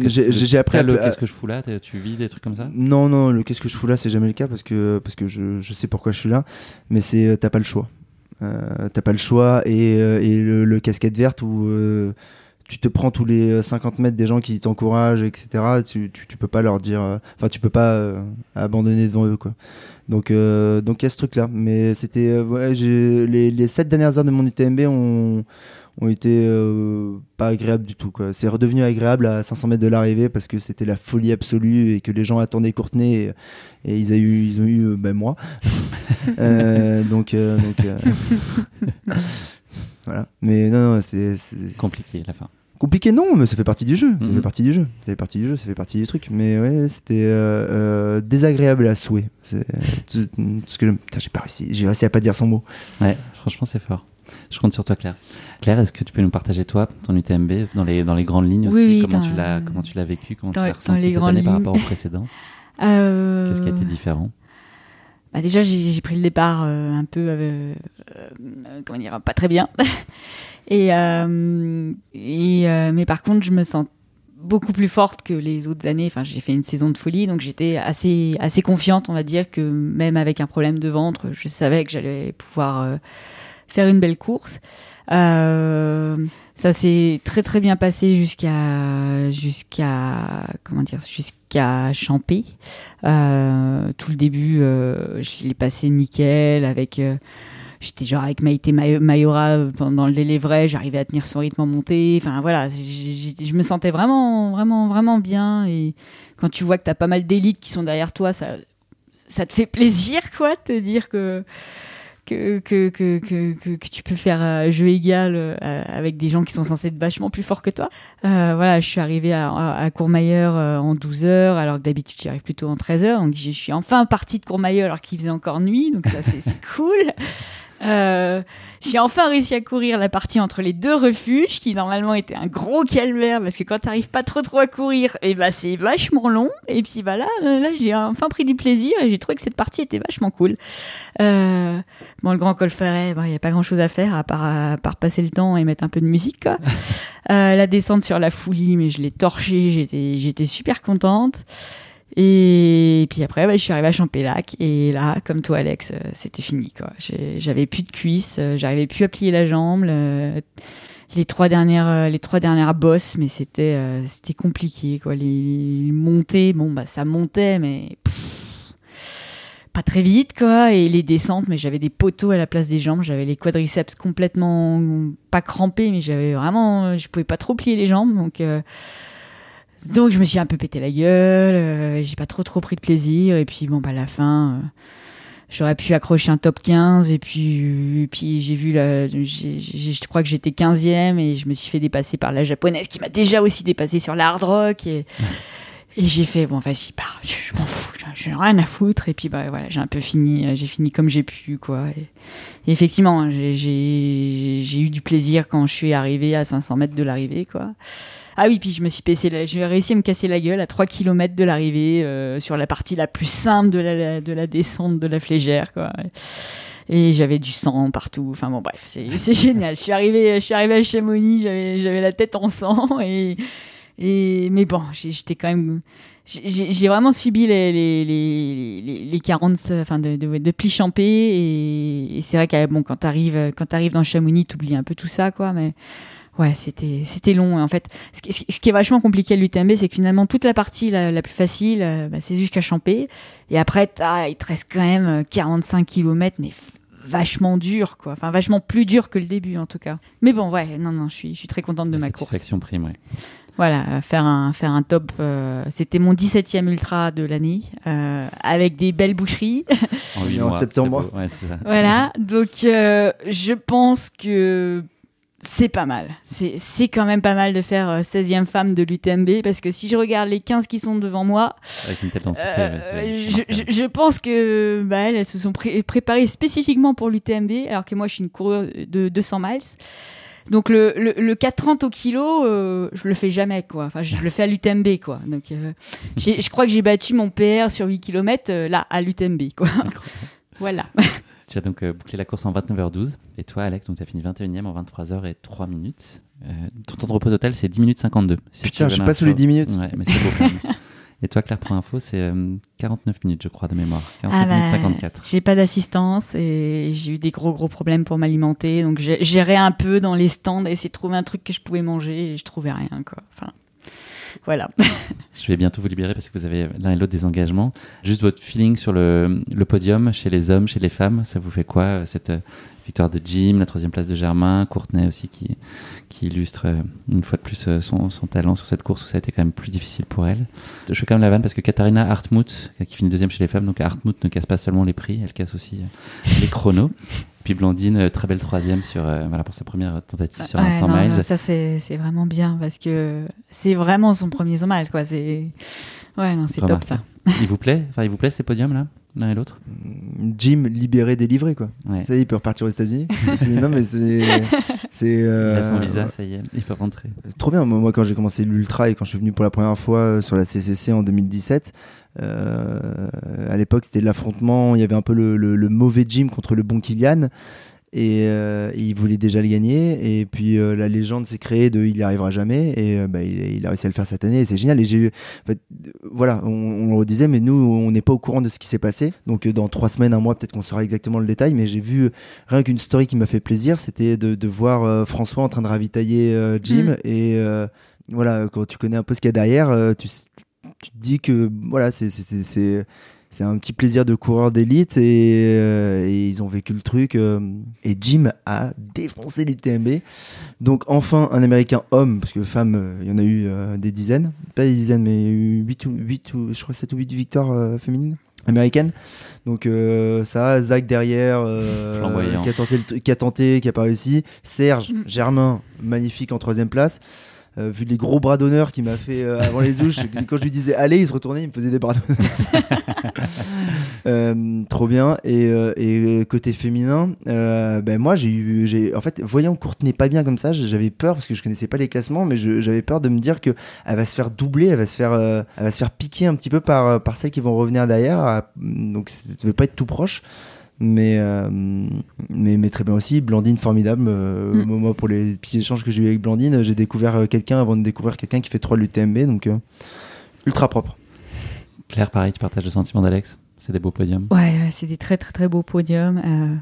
j'ai- appris à le Qu'est-ce que je fous là? Tu vis des trucs comme ça? Non, non, le qu'est-ce que je fous là, c'est jamais le cas parce que, parce que je, je sais pourquoi je suis là, mais c'est euh, t'as pas le choix. Euh, t'as pas le choix et, euh, et le, le casquette verte où euh, tu te prends tous les euh, 50 mètres des gens qui t'encouragent, etc. Tu, tu, tu peux pas leur dire, enfin, tu peux pas abandonner devant eux, quoi. Donc, euh, donc il y a ce truc-là. Mais c'était, ouais, les, les 7 dernières heures de mon UTMB ont, ont été euh, pas agréables du tout. quoi. C'est redevenu agréable à 500 mètres de l'arrivée parce que c'était la folie absolue et que les gens attendaient Courtenay et, et ils, a eu, ils ont eu euh, ben, moi. Euh, donc, euh, donc euh, voilà. Mais non, non c'est c'est- Compliqué la fin. Compliqué non, mais ça fait partie du jeu. Ça Mhm. fait partie du jeu. Ça fait partie du jeu. Ça fait partie du truc. Mais ouais, c'était euh, euh, désagréable à souhait. C'est tout- tout ce que j'ai pas réussi. J'ai réussi à pas dire son mot. Ouais, franchement, c'est fort. Je compte sur toi, Claire. Claire, est-ce que tu peux nous partager, toi, ton UTMB, dans les, dans les grandes lignes Oui, aussi oui, comment, tu l'as, comment tu l'as vécu Comment dans- tu l'as ressenti cette année par rapport au précédent? Euh, Qu'est-ce qui a été différent? Bah déjà, j'ai pris le départ euh, un peu, euh, euh, comment dire, pas très bien. et euh, et euh, mais par contre, je me sens beaucoup plus forte que les autres années. Enfin, j'ai fait une saison de folie, donc j'étais assez assez confiante, on va dire, que même avec un problème de ventre, je savais que j'allais pouvoir euh, faire une belle course. Euh, ça s'est très très bien passé jusqu'à jusqu'à comment dire jusqu'à Champé. Euh, tout le début, euh, je l'ai passé nickel avec. euh, J'étais genre avec Maïté May- Mayora pendant le délai vrai, j'arrivais à tenir son rythme en montée. Enfin voilà, je me sentais vraiment, vraiment, vraiment bien. Et quand tu vois que t'as pas mal d'élites qui sont derrière toi, ça, ça te fait plaisir, quoi, de te dire que que, que, que, que, que, tu peux faire euh, jeu égal euh, avec des gens qui sont censés être vachement plus forts que toi. Euh, voilà, je suis arrivée à, à, à Courmayeur euh, en 12 heures, alors que d'habitude j'y arrive plutôt en 13 heures. Donc je suis enfin partie de Courmayeur alors qu'il faisait encore nuit, donc ça c'est cool. Euh, j'ai enfin réussi à courir la partie entre les deux refuges, qui normalement était un gros calvaire, parce que quand t'arrives pas trop trop à courir, et bah c'est vachement long. Et puis bah là, euh, là j'ai enfin pris du plaisir et j'ai trouvé que cette partie était vachement cool. Euh, bon, le grand col ferret, il y a pas grand chose à faire à part, à part passer le temps et mettre un peu de musique. Quoi. Euh, la descente sur la foulie, mais je l'ai torché, j'étais j'étais super contente. Et puis après, bah, je suis arrivée à Champélac et là, comme toi, Alex, euh, c'était fini. quoi. J'avais plus de cuisses, euh, j'arrivais plus à plier la jambe. le- les trois dernières, euh, les trois dernières bosses, mais c'était, c'était compliqué. Quoi. Les, les montées, bon, bah ça montait, mais pff, pas très vite, quoi. Et les descentes, mais j'avais des poteaux à la place des jambes. J'avais les quadriceps complètement pas crampés, mais j'avais vraiment, je pouvais pas trop plier les jambes, donc. Euh, donc je me suis un peu pété la gueule, euh, j'ai pas trop trop pris de plaisir et puis bon bah à la fin euh, j'aurais pu accrocher un top 15 et puis puis j'ai vu la je crois que j'étais 15e et je me suis fait dépasser par la japonaise qui m'a déjà aussi dépassé sur l'hard rock et et j'ai fait bon vas-y bah, je, m'en fous j'ai rien à foutre et puis bah voilà j'ai un peu fini j'ai fini comme j'ai pu quoi et, effectivement j'ai j'ai eu du plaisir quand je suis arrivé à 500 mètres de l'arrivée quoi ah oui, puis je me suis passé, j'ai réussi à me casser la gueule à 3 km de l'arrivée euh, sur la partie la plus simple de la, de la descente de la flégère, quoi. Et j'avais du sang partout. Enfin bon, bref, c'est génial. Je suis arrivé, je suis arrivé à Chamonix, j'avais la tête en sang et et mais bon, j'étais quand même j'ai vraiment subi les, les, les, les 40 enfin de, de, de plis champés et, c'est vrai que bon quand t'arrives quand t'arrives dans Chamonix t'oublies un peu tout ça quoi mais ouais, c'était c'était long. En fait, ce qui, ce qui est vachement compliqué à l'UTMB, c'est que finalement toute la partie la, plus facile, euh, bah, c'est jusqu'à Champé, et après il te reste quand même 45 euh, km, mais vachement dur, quoi. Enfin, vachement plus dur que le début, en tout cas. Mais bon, ouais, non, non, je suis, je suis très contente de ma course. Satisfaction prime, ouais. Voilà, euh, faire un, faire un top. C'était mon 17e ultra de l'année, avec des belles boucheries. En, en septembre. Ouais, ça. Voilà, donc je pense que c'est pas mal. C'est quand même pas mal de faire 16e euh, femme de l'UTMB parce que si je regarde les 15 qui sont devant moi, Avec une telle euh, je, pense que bah, elles, se sont préparées spécifiquement pour l'UTMB alors que moi je suis une coureuse de 200 miles. Donc le, le, le 4,30 au kilo, euh, je le fais jamais quoi. Enfin, je le fais à l'UTMB quoi. Donc je crois que j'ai battu mon PR sur 8 km là à l'UTMB quoi. voilà. Tu as donc euh, bouclé la course en 29h12. Et toi, Alex, tu as fini 21e en 23h et 3 minutes. Euh, ton temps de repos total, c'est 10 minutes 52. Putain, je suis pas sous les 10 minutes. Ouais, mais c'est beau quand même. Et toi, Claire, pour info, c'est 49 euh, minutes, je crois, de mémoire. 49 ah minutes 54. Bah, j'ai pas d'assistance et j'ai eu des gros, gros problèmes pour m'alimenter. Donc, j'ai géré un peu dans les stands, essayer de trouver un truc que je pouvais manger et je trouvais rien, quoi. Enfin, voilà. Je vais bientôt vous libérer parce que vous avez l'un et l'autre des engagements. Juste votre feeling sur le, podium, chez les hommes, chez les femmes, ça vous fait quoi euh, cette euh, victoire de Jim, la troisième place de Germain, Courtenay aussi qui, qui illustre euh, une fois de plus son, talent sur cette course où ça a été quand même plus difficile pour elle. Je fais quand même la vanne parce que Katharina Hartmut, qui finit deuxième chez les femmes, donc Hartmut ne casse pas seulement les prix, elle casse aussi les chronos. Puis Blandine, euh, très belle troisième sur, euh, voilà, pour sa première tentative sur un 100 miles. ça, c'est vraiment bien parce que c'est vraiment son premier 100 miles. Quoi. Ouais, c'est top ça. il vous plaît? Enfin, Il vous plaît ces podiums-là? L'un et l'autre Jim libéré, délivré quoi. Ça y est, il peut repartir aux États-Unis. non mais c'est c'est il a son visa, ça y est, il peut rentrer. Trop bien. Moi, quand j'ai commencé l'ultra et quand je suis venu pour la première fois sur la CCC en 2017, euh, à l'époque, c'était l'affrontement. Il y avait un peu le, le, mauvais Jim contre le bon Kylian. Et, euh, il voulait déjà le gagner. Et puis euh, la légende s'est créée de il n'y arrivera jamais. Et bah, il, a réussi à le faire cette année. Et c'est génial. Et j'ai eu, en fait, voilà, on, le redisait, mais nous, on n'est pas au courant de ce qui s'est passé. Donc dans trois semaines, un mois, peut-être qu'on saura exactement le détail. Mais j'ai vu rien qu'une story qui m'a fait plaisir, c'était de, de voir François en train de ravitailler Jim. Mm. Et voilà, quand tu connais un peu ce qu'il y a derrière, tu tu te dis que voilà, c'est c'est un petit plaisir de coureur d'élite et, euh, et, ils ont vécu le truc. Euh, et Jim a défoncé l'UTMB. Donc enfin un Américain homme, parce que femmes, euh, il y en a eu des dizaines, pas des dizaines, mais il y a eu 8 ou, 8 ou je crois 7 ou 8 victoires féminines américaines. Donc ça, Zach derrière, qui, a tenté qui a tenté, qui a pas réussi. Serge, mm. Germain, magnifique en troisième place. Euh, vu les gros bras d'honneur qu'il m'a fait euh, avant les ouches, quand je lui disais allez, il se retournait, il me faisait des bras d'honneur. Euh, trop bien. Et, et côté féminin, ben moi j'ai eu, j'ai, en fait, voyant Courtenay pas bien comme ça, j'avais peur parce que je connaissais pas les classements, mais j'avais peur de me dire que elle va se faire doubler, elle va se faire, elle va se faire piquer un petit peu par par celles qui vont revenir derrière. Donc ça devait pas être tout proche mais, euh, mais, mais, très bien aussi. Blandine, formidable. Euh, mm. Moi, pour les petits échanges que j'ai eu avec Blandine, j'ai découvert euh, quelqu'un avant de découvrir quelqu'un qui fait 3 l'UTMB, donc ultra propre. Claire, pareil, tu partages le sentiment d'Alex C'est des beaux podiums Ouais, c'est des très très très beaux podiums.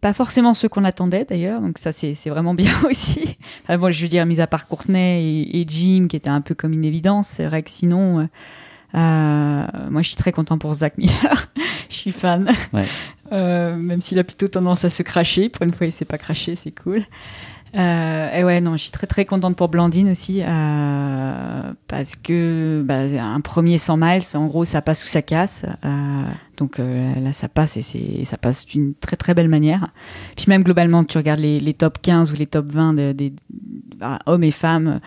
pas forcément ceux qu'on attendait d'ailleurs, donc ça c'est vraiment bien aussi. Enfin, je veux dire, mis à part Courtenay et, et, Jim, qui était un peu comme une évidence, c'est vrai que sinon, moi je suis très content pour Zach Miller. je suis fan. Ouais. Euh, même s'il a plutôt tendance à se cracher. Pour une fois, il s'est pas craché, c'est cool. Euh, et ouais, non, je suis très très contente pour Blandine aussi euh, parce que bah, un premier 100 miles, en gros, ça passe ou ça casse. Euh, donc là, ça passe et c'est ça passe d'une très très belle manière. Puis même globalement, tu regardes les, les top 15 ou les top 20 des des- bah, hommes et femmes.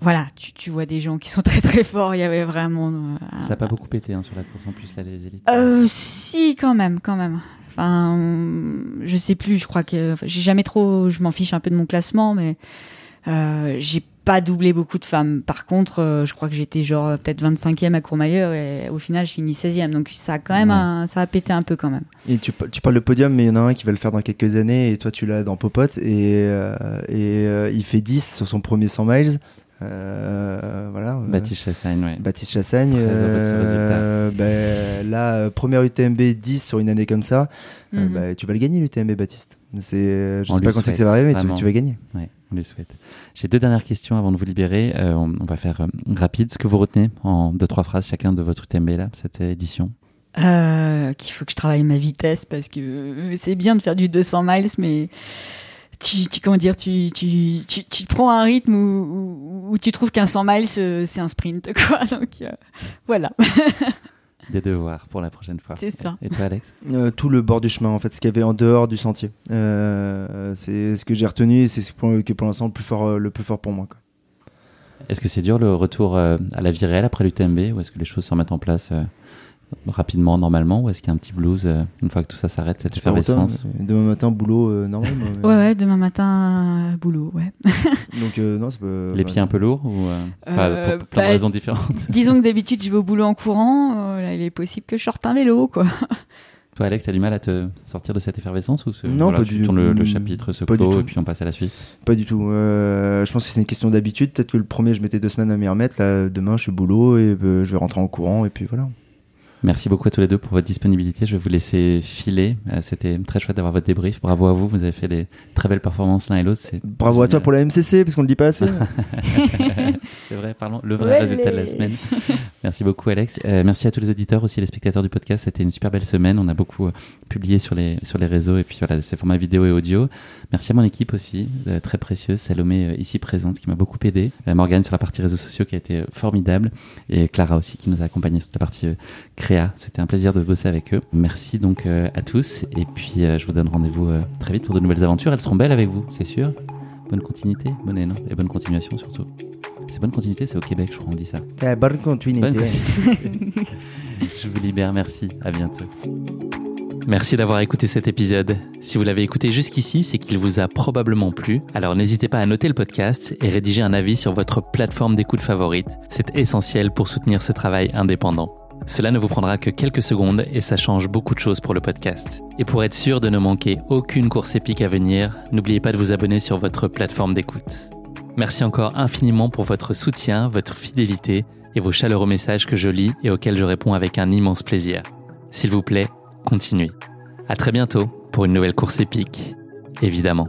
Voilà, tu, tu vois des gens qui sont très très forts. Il y avait vraiment. euh, Ça n'a pas beaucoup pété hein, sur la course en plus, là, les élites. euh, si, quand même, quand même. Enfin, je sais plus, je crois que. enfin, j'ai jamais trop. Je m'en fiche un peu de mon classement, mais euh, j'ai pas doublé beaucoup de femmes. Par contre, euh, je crois que j'étais genre euh, peut-être 25e à Courmayeur et au final, je finis 16e. Donc ça a quand même. Ouais. un- ça a pété un peu quand même. Et tu, tu parles de podium, mais il y en a un qui va le faire dans quelques années, et toi tu l'as dans Popote, et, euh, et euh, il fait 10 sur son premier 100 miles. Euh, voilà. euh, Baptiste Chassagne, ouais. Baptiste Chassagne. Euh, ben, là, euh, première UTMB 10 sur une année comme ça, euh, Mhm. bah, tu vas le gagner l'UTMB Baptiste. C'est, je On sais pas quand c'est que ça va arriver, mais tu, vas gagner. Ouais, on lui souhaite. J'ai deux dernières questions avant de vous libérer. Euh, on, on va faire euh, rapide. Ce que vous retenez en deux, trois phrases chacun de votre UTMB, là, cette édition. Euh, qu'il faut que je travaille ma vitesse parce que c'est bien de faire du 200 miles, mais tu, tu comment dire, tu, tu, tu, tu prends un rythme où, où, où tu trouves qu'un 100 miles euh, c'est un sprint, quoi. Donc euh, voilà, Des devoirs pour la prochaine fois. C'est ça. Et toi, Alex? Euh, tout le bord du chemin, en fait, ce qu'il y avait en dehors du sentier. Euh, c'est ce que j'ai retenu, et c'est ce pour- que pour l'instant le plus fort, le plus fort pour moi. quoi. Est-ce que c'est dur le retour euh, à la vie réelle après l'UTMB ou est-ce que les choses se remettent en place euh, rapidement, normalement Ou est-ce qu'il y a un petit blues euh, une fois que tout ça s'arrête, cette effervescence demain matin, boulot euh, normal. mais- ouais ouais, demain matin euh, boulot, ouais. Donc, euh, non. Les pieds un peu lourds ou euh, enfin, pour plein de bah, raisons différentes Disons que d'habitude je vais au boulot en courant, euh, là il est possible que je sorte un vélo, quoi. Toi, Alex, t'as du mal à te sortir de cette effervescence ou ce- Non, voilà, pas tu du- tournes le, le chapitre se pas du clôt tout. et puis on passe à la suite? Pas du tout. Euh, je pense que c'est une question d'habitude. Peut-être que le premier, je mettais deux semaines à m'y remettre. Là, demain, je suis au boulot et euh, je vais rentrer en courant. Et puis voilà. Merci beaucoup à tous les deux pour votre disponibilité. Je vais vous laisser filer. Euh, C'était très chouette d'avoir votre débrief. Bravo à vous. Vous avez fait des très belles performances l'un et l'autre. Bravo à toi pour la MCC, parce qu'on le dit pas assez. C'est vrai, parlons. Le vrai Ouais, résultat de la semaine. Merci beaucoup, Alex. Euh, merci à tous les auditeurs, aussi les spectateurs du podcast. C'était une super belle semaine. On a beaucoup euh, publié sur les, sur les réseaux et puis voilà, ces formats vidéo et audio. Merci à mon équipe aussi, euh, très précieuse. Salomé, ici présente, qui m'a beaucoup aidé. Morgane sur la partie réseaux sociaux qui a été formidable. Et Clara aussi qui nous a accompagnés sur la partie créa. C'était un plaisir de bosser avec eux. Merci donc à tous. Et puis, je vous donne rendez-vous très vite pour de nouvelles aventures. Elles seront belles avec vous, c'est sûr. Bonne continuité, bonne haine et bonne continuation surtout. C'est bonne continuité, c'est au Québec, je crois, on dit ça. Eh, bonne continuité. Bonne Je vous libère, merci, à bientôt. Merci d'avoir écouté cet épisode. Si vous l'avez écouté jusqu'ici, c'est qu'il vous a probablement plu. Alors n'hésitez pas à noter le podcast et rédiger un avis sur votre plateforme d'écoute favorite. C'est essentiel pour soutenir ce travail indépendant. Cela ne vous prendra que quelques secondes et ça change beaucoup de choses pour le podcast. Et pour être sûr de ne manquer aucune course épique à venir, n'oubliez pas de vous abonner sur votre plateforme d'écoute. Merci encore infiniment pour votre soutien, votre fidélité et vos chaleureux messages que je lis et auxquels je réponds avec un immense plaisir. S'il vous plaît, continuez. À très bientôt pour une nouvelle course épique, évidemment.